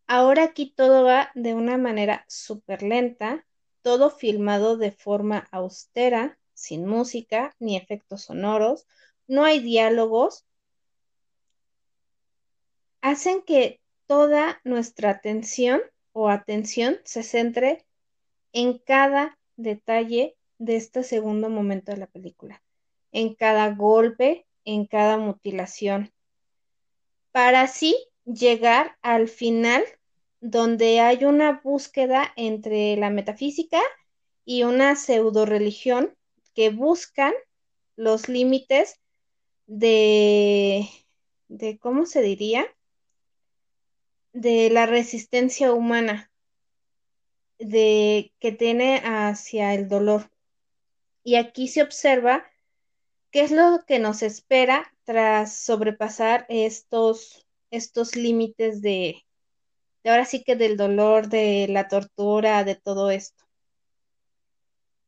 Speaker 1: Ahora aquí todo va de una manera súper lenta, todo filmado de forma austera, sin música ni efectos sonoros, no hay diálogos, hacen que toda nuestra atención o atención se centre en cada detalle de este segundo momento de la película, en cada golpe, en cada mutilación, para así llegar al final donde hay una búsqueda entre la metafísica y una pseudo religión que buscan los límites de, de, ¿cómo se diría? De la resistencia humana de, que tiene hacia el dolor. Y aquí se observa qué es lo que nos espera tras sobrepasar estos, estos límites de, de ahora sí que del dolor, de la tortura, de todo esto.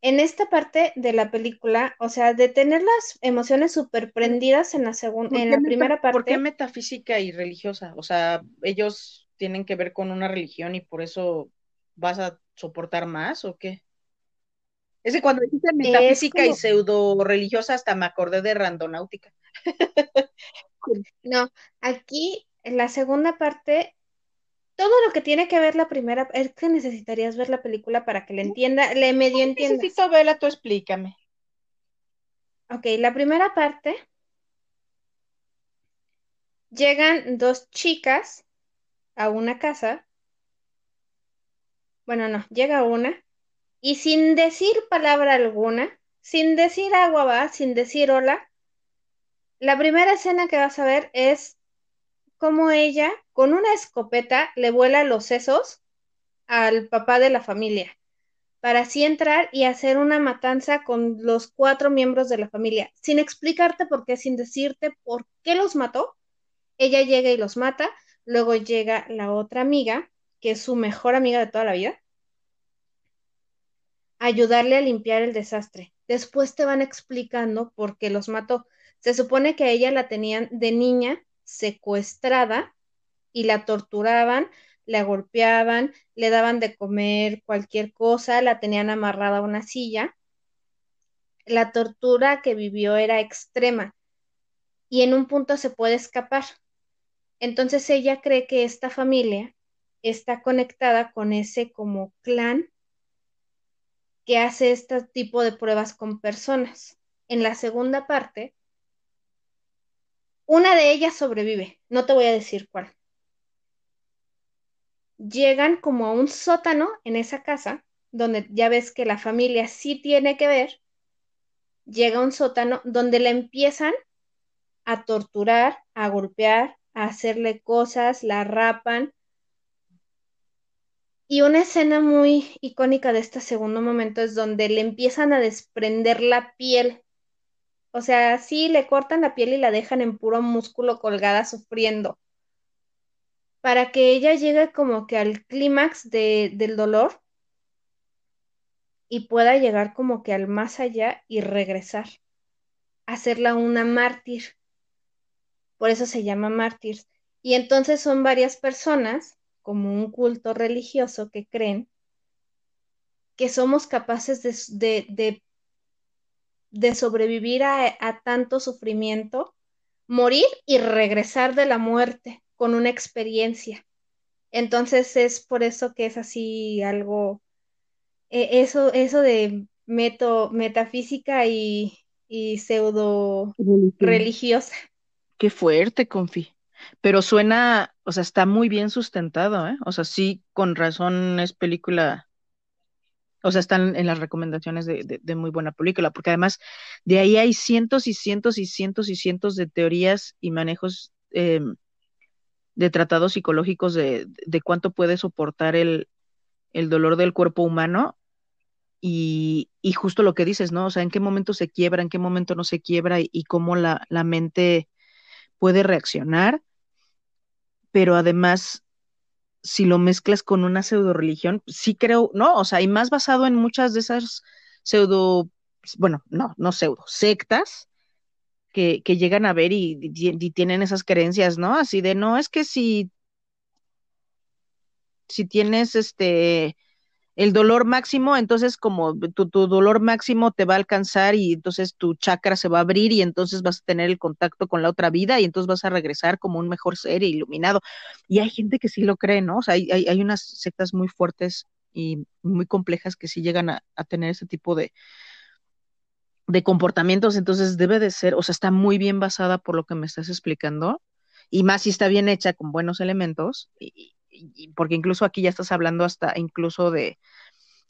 Speaker 1: En esta parte de la película, o sea, de tener las emociones súper prendidas en la segunda, en la primera parte.
Speaker 2: ¿Por qué metafísica y religiosa? O sea, ellos tienen que ver con una religión y por eso vas a soportar más o qué? Es que cuando dijiste metafísica y pseudo religiosa, hasta me acordé de randonáutica.
Speaker 1: no, aquí en la segunda parte todo lo que tiene que ver la primera, es que necesitarías ver la película para que le entienda, le medio entiendas.
Speaker 2: Necesito verla, tú explícame.
Speaker 1: Ok, la primera parte, llegan dos chicas a una casa, bueno, no, llega una, y sin decir palabra alguna, sin decir agua va, sin decir hola, la primera escena que vas a ver es cómo ella, con una escopeta, le vuela los sesos al papá de la familia, para así entrar y hacer una matanza con los cuatro miembros de la familia, sin explicarte por qué, sin decirte por qué los mató. Ella llega y los mata, luego llega la otra amiga, que es su mejor amiga de toda la vida, ayudarle a limpiar el desastre. Después te van explicando por qué los mató. Se supone que a ella la tenían de niña secuestrada y la torturaban, la golpeaban, le daban de comer cualquier cosa, la tenían amarrada a una silla. La tortura que vivió era extrema y en un punto se puede escapar. Entonces ella cree que esta familia está conectada con ese como clan que hace este tipo de pruebas con personas. En la segunda parte, una de ellas sobrevive, no te voy a decir cuál. Llegan como a un sótano en esa casa, donde ya ves que la familia sí tiene que ver. Llega a un sótano donde la empiezan a torturar, a golpear, a hacerle cosas, la rapan. Y una escena muy icónica de este segundo momento es donde le empiezan a desprender la piel o sea, sí le cortan la piel y la dejan en puro músculo colgada sufriendo. Para que ella llegue como que al clímax del dolor y pueda llegar como que al más allá y regresar. Hacerla una mártir. Por eso se llama mártir. Y entonces son varias personas, como un culto religioso, que creen que somos capaces de, de de sobrevivir a, tanto sufrimiento, morir y regresar de la muerte con una experiencia. Entonces es por eso que es así algo, e, eso, eso de meto, metafísica y, y pseudo religiosa.
Speaker 2: Qué fuerte, Confi. Pero suena, o sea, está muy bien sustentado, ¿eh? O sea, sí, con razón es película o sea, están en las recomendaciones de, muy buena película, porque además de ahí hay cientos y cientos y cientos y cientos de teorías y manejos em, de tratados psicológicos de, cuánto puede soportar el, dolor del cuerpo humano y, justo lo que dices, ¿no? O sea, en qué momento se quiebra, en qué momento no se quiebra y, cómo la, la, mente puede reaccionar, pero además si lo mezclas con una pseudo religión, sí creo, ¿no? O sea, y más basado en muchas de esas pseudo, bueno, no, no pseudo, sectas que, que llegan a ver y, y, tienen esas creencias, ¿no? Así de, no, es que si, si tienes este el dolor máximo, entonces como tu, tu, dolor máximo te va a alcanzar y entonces tu chakra se va a abrir y entonces vas a tener el contacto con la otra vida y entonces vas a regresar como un mejor ser iluminado. Y hay gente que sí lo cree, ¿no? O sea, hay, hay, unas sectas muy fuertes y muy complejas que sí llegan a, a tener ese tipo de, de comportamientos, entonces debe de ser, o sea, está muy bien basada por lo que me estás explicando, y más si está bien hecha con buenos elementos, y, porque incluso aquí ya estás hablando hasta incluso de,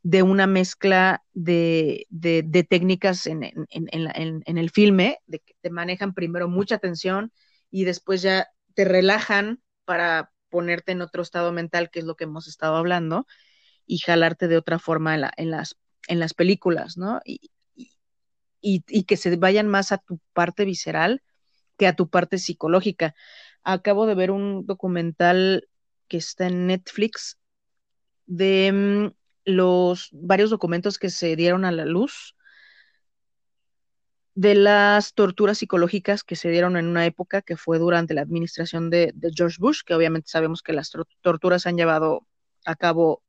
Speaker 2: de una mezcla de, de, técnicas en, en, en, en, el filme, de que te manejan primero mucha tensión y después ya te relajan para ponerte en otro estado mental, que es lo que hemos estado hablando, y jalarte de otra forma en, la, las, en las películas, ¿no? Y, y, que se vayan más a tu parte visceral que a tu parte psicológica. Acabo de ver un documental que está en Netflix de um, los varios documentos que se dieron a la luz de las torturas psicológicas que se dieron en una época que fue durante la administración de, de George Bush, que obviamente sabemos que las torturas se han llevado a cabo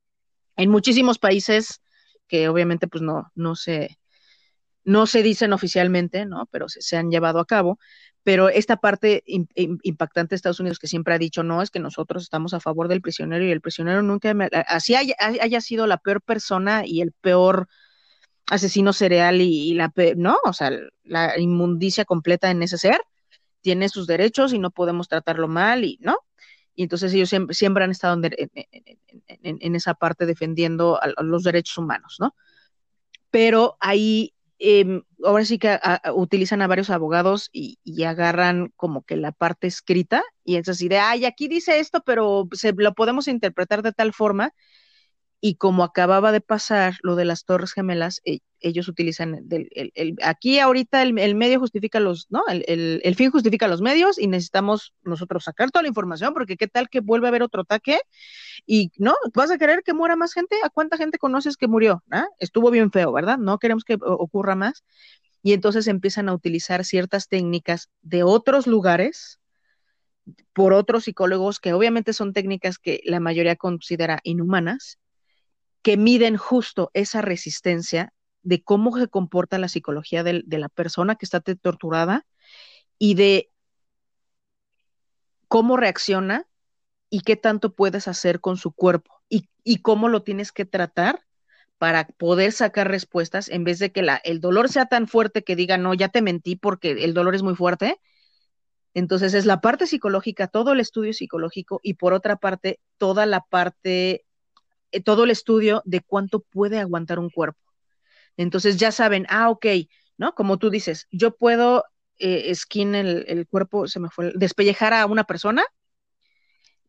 Speaker 2: en muchísimos países que obviamente pues no, no se, no se dicen oficialmente, ¿no? Pero se, han llevado a cabo. Pero esta parte impactante de Estados Unidos que siempre ha dicho, no, es que nosotros estamos a favor del prisionero y el prisionero nunca, así haya, haya, sido la peor persona y el peor asesino cereal y, la, ¿no? O sea, la inmundicia completa en ese ser, tiene sus derechos y no podemos tratarlo mal y, ¿no? Y entonces ellos siempre, siempre han estado en, esa parte defendiendo los derechos humanos, ¿no? Pero ahí eh, ahora sí que utilizan a varios abogados y, y, agarran como que la parte escrita y es así de, ay, aquí dice esto, pero se lo podemos interpretar de tal forma. Y como acababa de pasar lo de las Torres Gemelas, eh, ellos utilizan el, el, aquí ahorita el, el, medio justifica los, ¿no? El, fin justifica los medios y necesitamos nosotros sacar toda la información porque qué tal que vuelve a haber otro ataque y, ¿no? ¿Vas a querer que muera más gente? ¿A cuánta gente conoces que murió? ¿Ah? Estuvo bien feo, ¿verdad? No queremos que ocurra más. Y entonces empiezan a utilizar ciertas técnicas de otros lugares por otros psicólogos que obviamente son técnicas que la mayoría considera inhumanas, que miden justo esa resistencia de cómo se comporta la psicología de, la persona que está torturada y de cómo reacciona y qué tanto puedes hacer con su cuerpo y, cómo lo tienes que tratar para poder sacar respuestas en vez de que el dolor sea tan fuerte que diga, no, ya te mentí porque el dolor es muy fuerte. Entonces es la parte psicológica, todo el estudio psicológico y por otra parte, toda la parte, todo el estudio de cuánto puede aguantar un cuerpo. Entonces ya saben, ah, ok, ¿no? Como tú dices, yo puedo eh, skin el, el, cuerpo, se me fue, despellejar a una persona,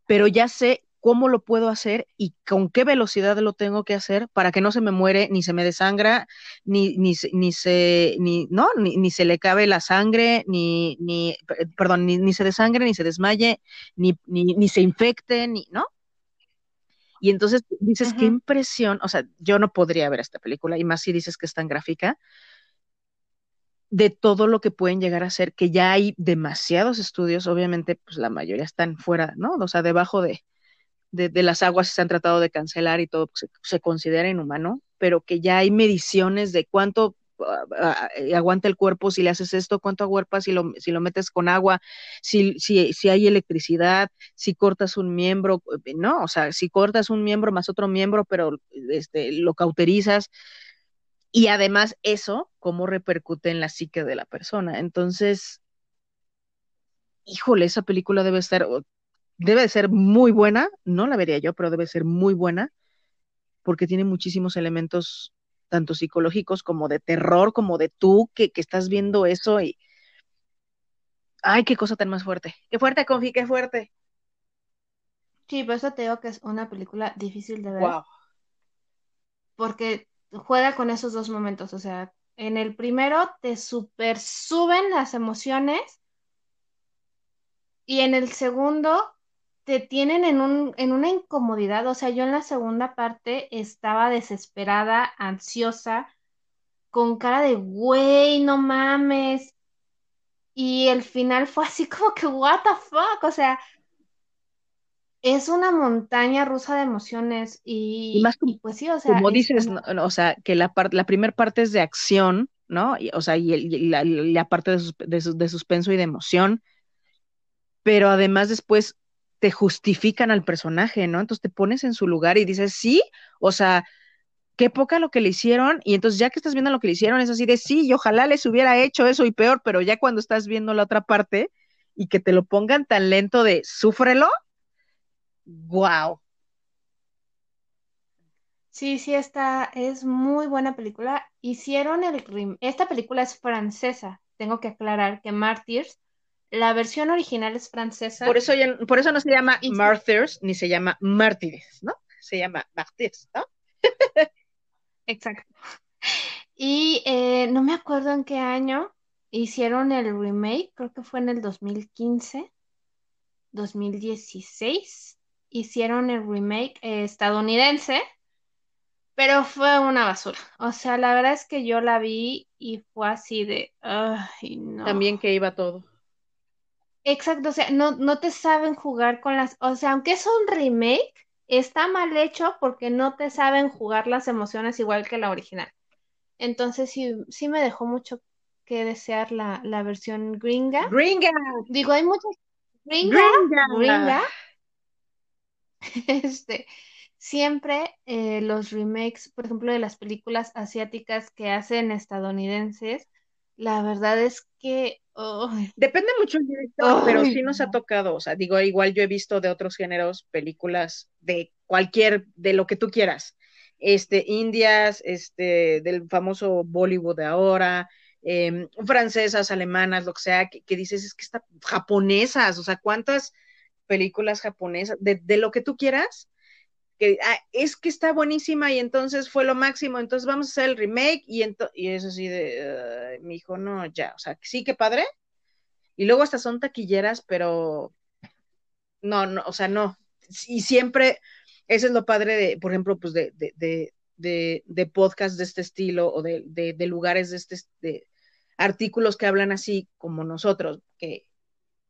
Speaker 2: pero ya sé cómo lo puedo hacer y con qué velocidad lo tengo que hacer para que no se me muere, ni se me desangra, ni, ni, ni se, ni, no, ni, ni, se le cabe la sangre, ni, ni perdón, ni, se desangre, ni se desmaye, ni, ni se infecte, ni, ¿no? Y entonces dices, qué impresión, o sea, yo no podría ver esta película, y más si dices que es tan gráfica, de todo lo que pueden llegar a ser, que ya hay demasiados estudios, obviamente, pues la mayoría están fuera, ¿no? O sea, debajo de, de, de las aguas se han tratado de cancelar y todo se, se, considera inhumano, pero que ya hay mediciones de cuánto aguanta el cuerpo si le haces esto, cuánto aguerpa si lo, si lo metes con agua, si, si, si hay electricidad, si cortas un miembro, no, o sea, si cortas un miembro más otro miembro, pero este, lo cauterizas, y además eso, cómo repercute en la psique de la persona. Entonces, híjole, esa película debe estar, debe de ser muy buena, no la vería yo, pero debe ser muy buena, porque tiene muchísimos elementos tanto psicológicos como de terror, como de tú que, que estás viendo eso y... Ay, qué cosa tan más fuerte. Qué fuerte, Confi, qué fuerte.
Speaker 1: Sí, por eso te digo que es una película difícil de ver.
Speaker 2: Wow.
Speaker 1: Porque juega con esos dos momentos. O sea, en el primero te super suben las emociones y en el segundo te tienen en, un, en una incomodidad. O sea, yo en la segunda parte estaba desesperada, ansiosa, con cara de, güey, no mames. Y el final fue así como que, what the fuck, o sea, es una montaña rusa de emociones y,
Speaker 2: más
Speaker 1: pues sí, o sea.
Speaker 2: Como dices, o sea, que la, la primera parte es de acción, ¿no? o sea, y, la, parte de, de, suspenso y de emoción, pero además después te justifican al personaje, ¿no? Entonces te pones en su lugar y dices, sí, o sea, qué poca lo que le hicieron, y entonces ya que estás viendo lo que le hicieron, es así de sí, y ojalá les hubiera hecho eso y peor, pero ya cuando estás viendo la otra parte y que te lo pongan tan lento de súfrelo, wow.
Speaker 1: Sí, sí, esta es muy buena película. Hicieron el esta película es francesa. Tengo que aclarar que Martyrs la versión original es francesa.
Speaker 2: Por eso, por eso no se llama Martyrs ni se llama Mártires, ¿no? Se llama Martyrs, ¿no?
Speaker 1: Exacto. Y eh, no me acuerdo en qué año hicieron el remake, creo que fue en el 2015, 2016. Hicieron el remake estadounidense, pero fue una basura. O sea, la verdad es que yo la vi y fue así de, ay, no.
Speaker 2: También que iba todo.
Speaker 1: Exacto, o sea, no, no te saben jugar con las, o sea, aunque es un remake, está mal hecho porque no te saben jugar las emociones igual que la original. Entonces sí, sí me dejó mucho que desear la, la versión gringa.
Speaker 2: Gringa.
Speaker 1: Digo, hay muchas. Gringa. Gringa. Este, siempre eh, los remakes, por ejemplo, de las películas asiáticas que hacen estadounidenses, la verdad es que
Speaker 2: Depende mucho del director, pero sí nos ha tocado, o sea, digo, igual yo he visto de otros géneros películas de cualquier, de lo que tú quieras, este, indias, este, del famoso Bollywood de ahora, em, francesas, alemanas, lo que sea, que, dices, es que está japonesas, o sea, ¿cuántas películas japonesas, de, de lo que tú quieras, que ah, es que está buenísima y entonces fue lo máximo, entonces vamos a hacer el remake y, y es así de, mi hijo, no, ya, o sea, sí, que padre. Y luego hasta son taquilleras, pero no, no, o sea, no. Y siempre, eso es lo padre de, por ejemplo, pues de, de, de, de, podcasts de este estilo o de, de, lugares de este, de artículos que hablan así como nosotros, que,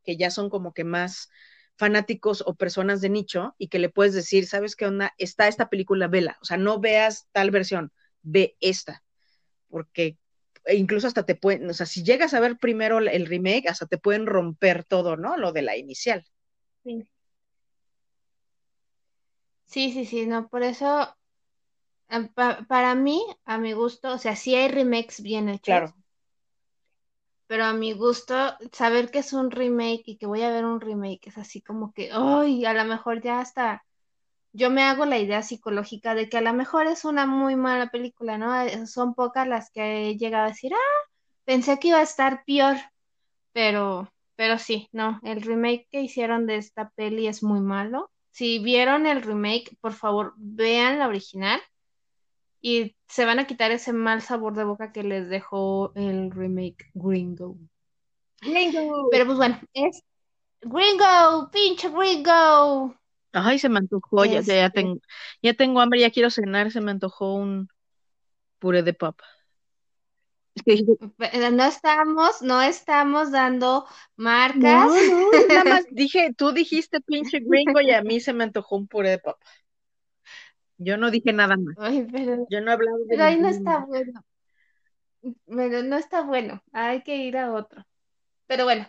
Speaker 2: que ya son como que más fanáticos o personas de nicho y que le puedes decir, ¿sabes qué onda? Está esta película, vela. O sea, no veas tal versión, ve esta. Porque incluso hasta te pueden, o sea, si llegas a ver primero el remake, hasta te pueden romper todo, ¿no? Lo de la inicial.
Speaker 1: Sí. Sí, sí, sí, no, por eso, eh, para mí, a mi gusto, o sea, sí hay remakes bien hechos. Claro pero a mi gusto, saber que es un remake y que voy a ver un remake es así como que, ¡ay! a lo mejor ya hasta yo me hago la idea psicológica de que a lo mejor es una muy mala película, ¿no? Eh, son pocas las que he llegado a decir, ah, pensé que iba a estar peor, pero, pero sí, no, el remake que hicieron de esta peli es muy malo. Si vieron el remake, por favor, vean la original y se van a quitar ese mal sabor de boca que les dejó el remake Gringo.
Speaker 2: Gringo.
Speaker 1: Pero pues bueno, es Gringo, pinche Gringo.
Speaker 2: Ay, se me antojó, ya, ya, este tengo, ya tengo hambre, ya quiero cenar, se me antojó un puré de papa.
Speaker 1: No estamos, no estamos dando marcas.
Speaker 2: No, no, nada más dije, tú dijiste pinche gringo y a mí se me antojó un puré de papa. Yo no dije nada más.
Speaker 1: pero,
Speaker 2: Yo no he hablado de
Speaker 1: pero ahí no está bueno. Pero no está bueno. Hay que ir a otro. Pero bueno,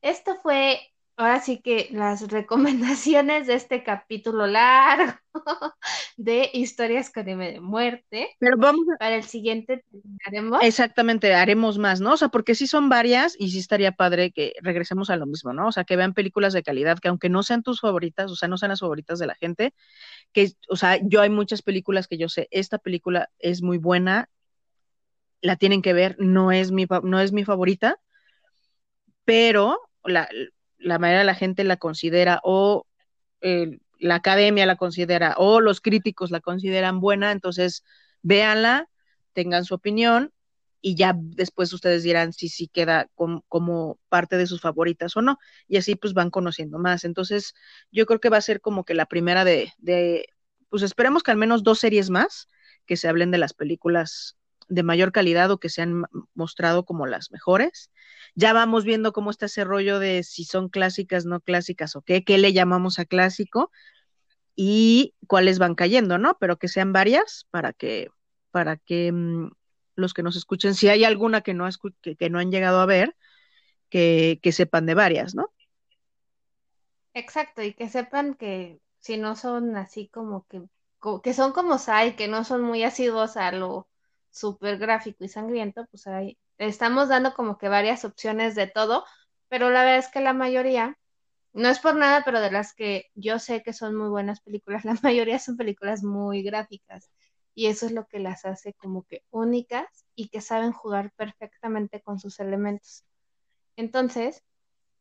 Speaker 1: esto fue ahora sí que las recomendaciones de este capítulo largo de historias con M de muerte.
Speaker 2: Pero vamos a...
Speaker 1: Para el siguiente haremos.
Speaker 2: Exactamente, haremos más, ¿no? O sea, porque sí son varias y sí estaría padre que regresemos a lo mismo, ¿no? O sea, que vean películas de calidad que aunque no sean tus favoritas, o sea, no sean las favoritas de la gente, que, o sea, yo hay muchas películas que yo sé, esta película es muy buena, la tienen que ver, no es mi, no es mi favorita, pero la, la mayoría de la gente la considera o la academia la considera o los críticos la consideran buena, entonces véanla, tengan su opinión y ya después ustedes dirán si sí queda como parte de sus favoritas o no, y así pues van conociendo más. Entonces, yo creo que va a ser como que la primera de, de pues esperemos que al menos dos series más que se hablen de las películas de mayor calidad o que se han mostrado como las mejores. Ya vamos viendo cómo está ese rollo de si son clásicas, no clásicas o qué, qué le llamamos a clásico y cuáles van cayendo, ¿no? Pero que sean varias para que, para que mm, los que nos escuchen, si hay alguna que no, que, que no han llegado a ver, que, que sepan de varias, ¿no?
Speaker 1: Exacto, y que sepan que si no son así como que, que son como Sai, que no son muy asiduos a lo súper gráfico y sangriento, pues ahí estamos dando como que varias opciones de todo, pero la verdad es que la mayoría, no es por nada, pero de las que yo sé que son muy buenas películas, la mayoría son películas muy gráficas y eso es lo que las hace como que únicas y que saben jugar perfectamente con sus elementos. Entonces,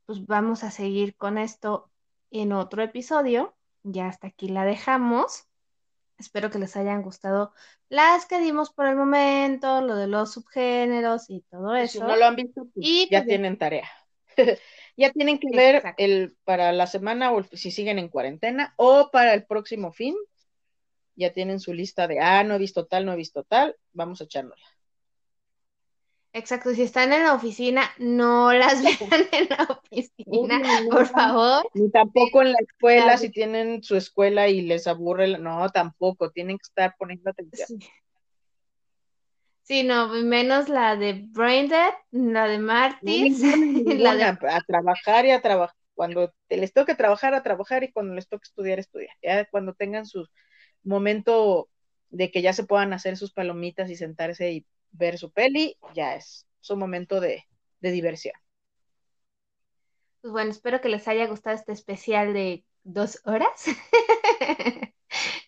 Speaker 1: pues vamos a seguir con esto en otro episodio. Ya hasta aquí la dejamos. Espero que les hayan gustado las que dimos por el momento, lo de los subgéneros y todo eso.
Speaker 2: Si no lo han visto, pues y ya pues, tienen tarea. ya tienen que ver el para la semana o si siguen en cuarentena o para el próximo fin. Ya tienen su lista de, ah, no he visto tal, no he visto tal, vamos a echárnosla.
Speaker 1: Exacto, si están en la oficina, no las vean en la oficina, por favor.
Speaker 2: Ni tampoco en la escuela, si tienen su escuela y les aburre, no, tampoco, tienen que estar poniendo atención.
Speaker 1: Sí. no, menos la de Braindead, la de Martis,
Speaker 2: la de... a trabajar y a trabajar. Cuando les toque trabajar, a trabajar y cuando les toque estudiar, estudiar. Ya cuando tengan su momento de que ya se puedan hacer sus palomitas y sentarse y ver su peli, ya es su momento de, diversión.
Speaker 1: Pues bueno, espero que les haya gustado este especial de dos horas,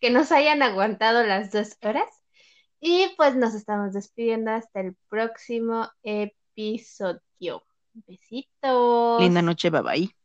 Speaker 1: que nos hayan aguantado las dos horas. Y pues nos estamos despidiendo hasta el próximo episodio. Besitos.
Speaker 2: Linda noche, bye bye.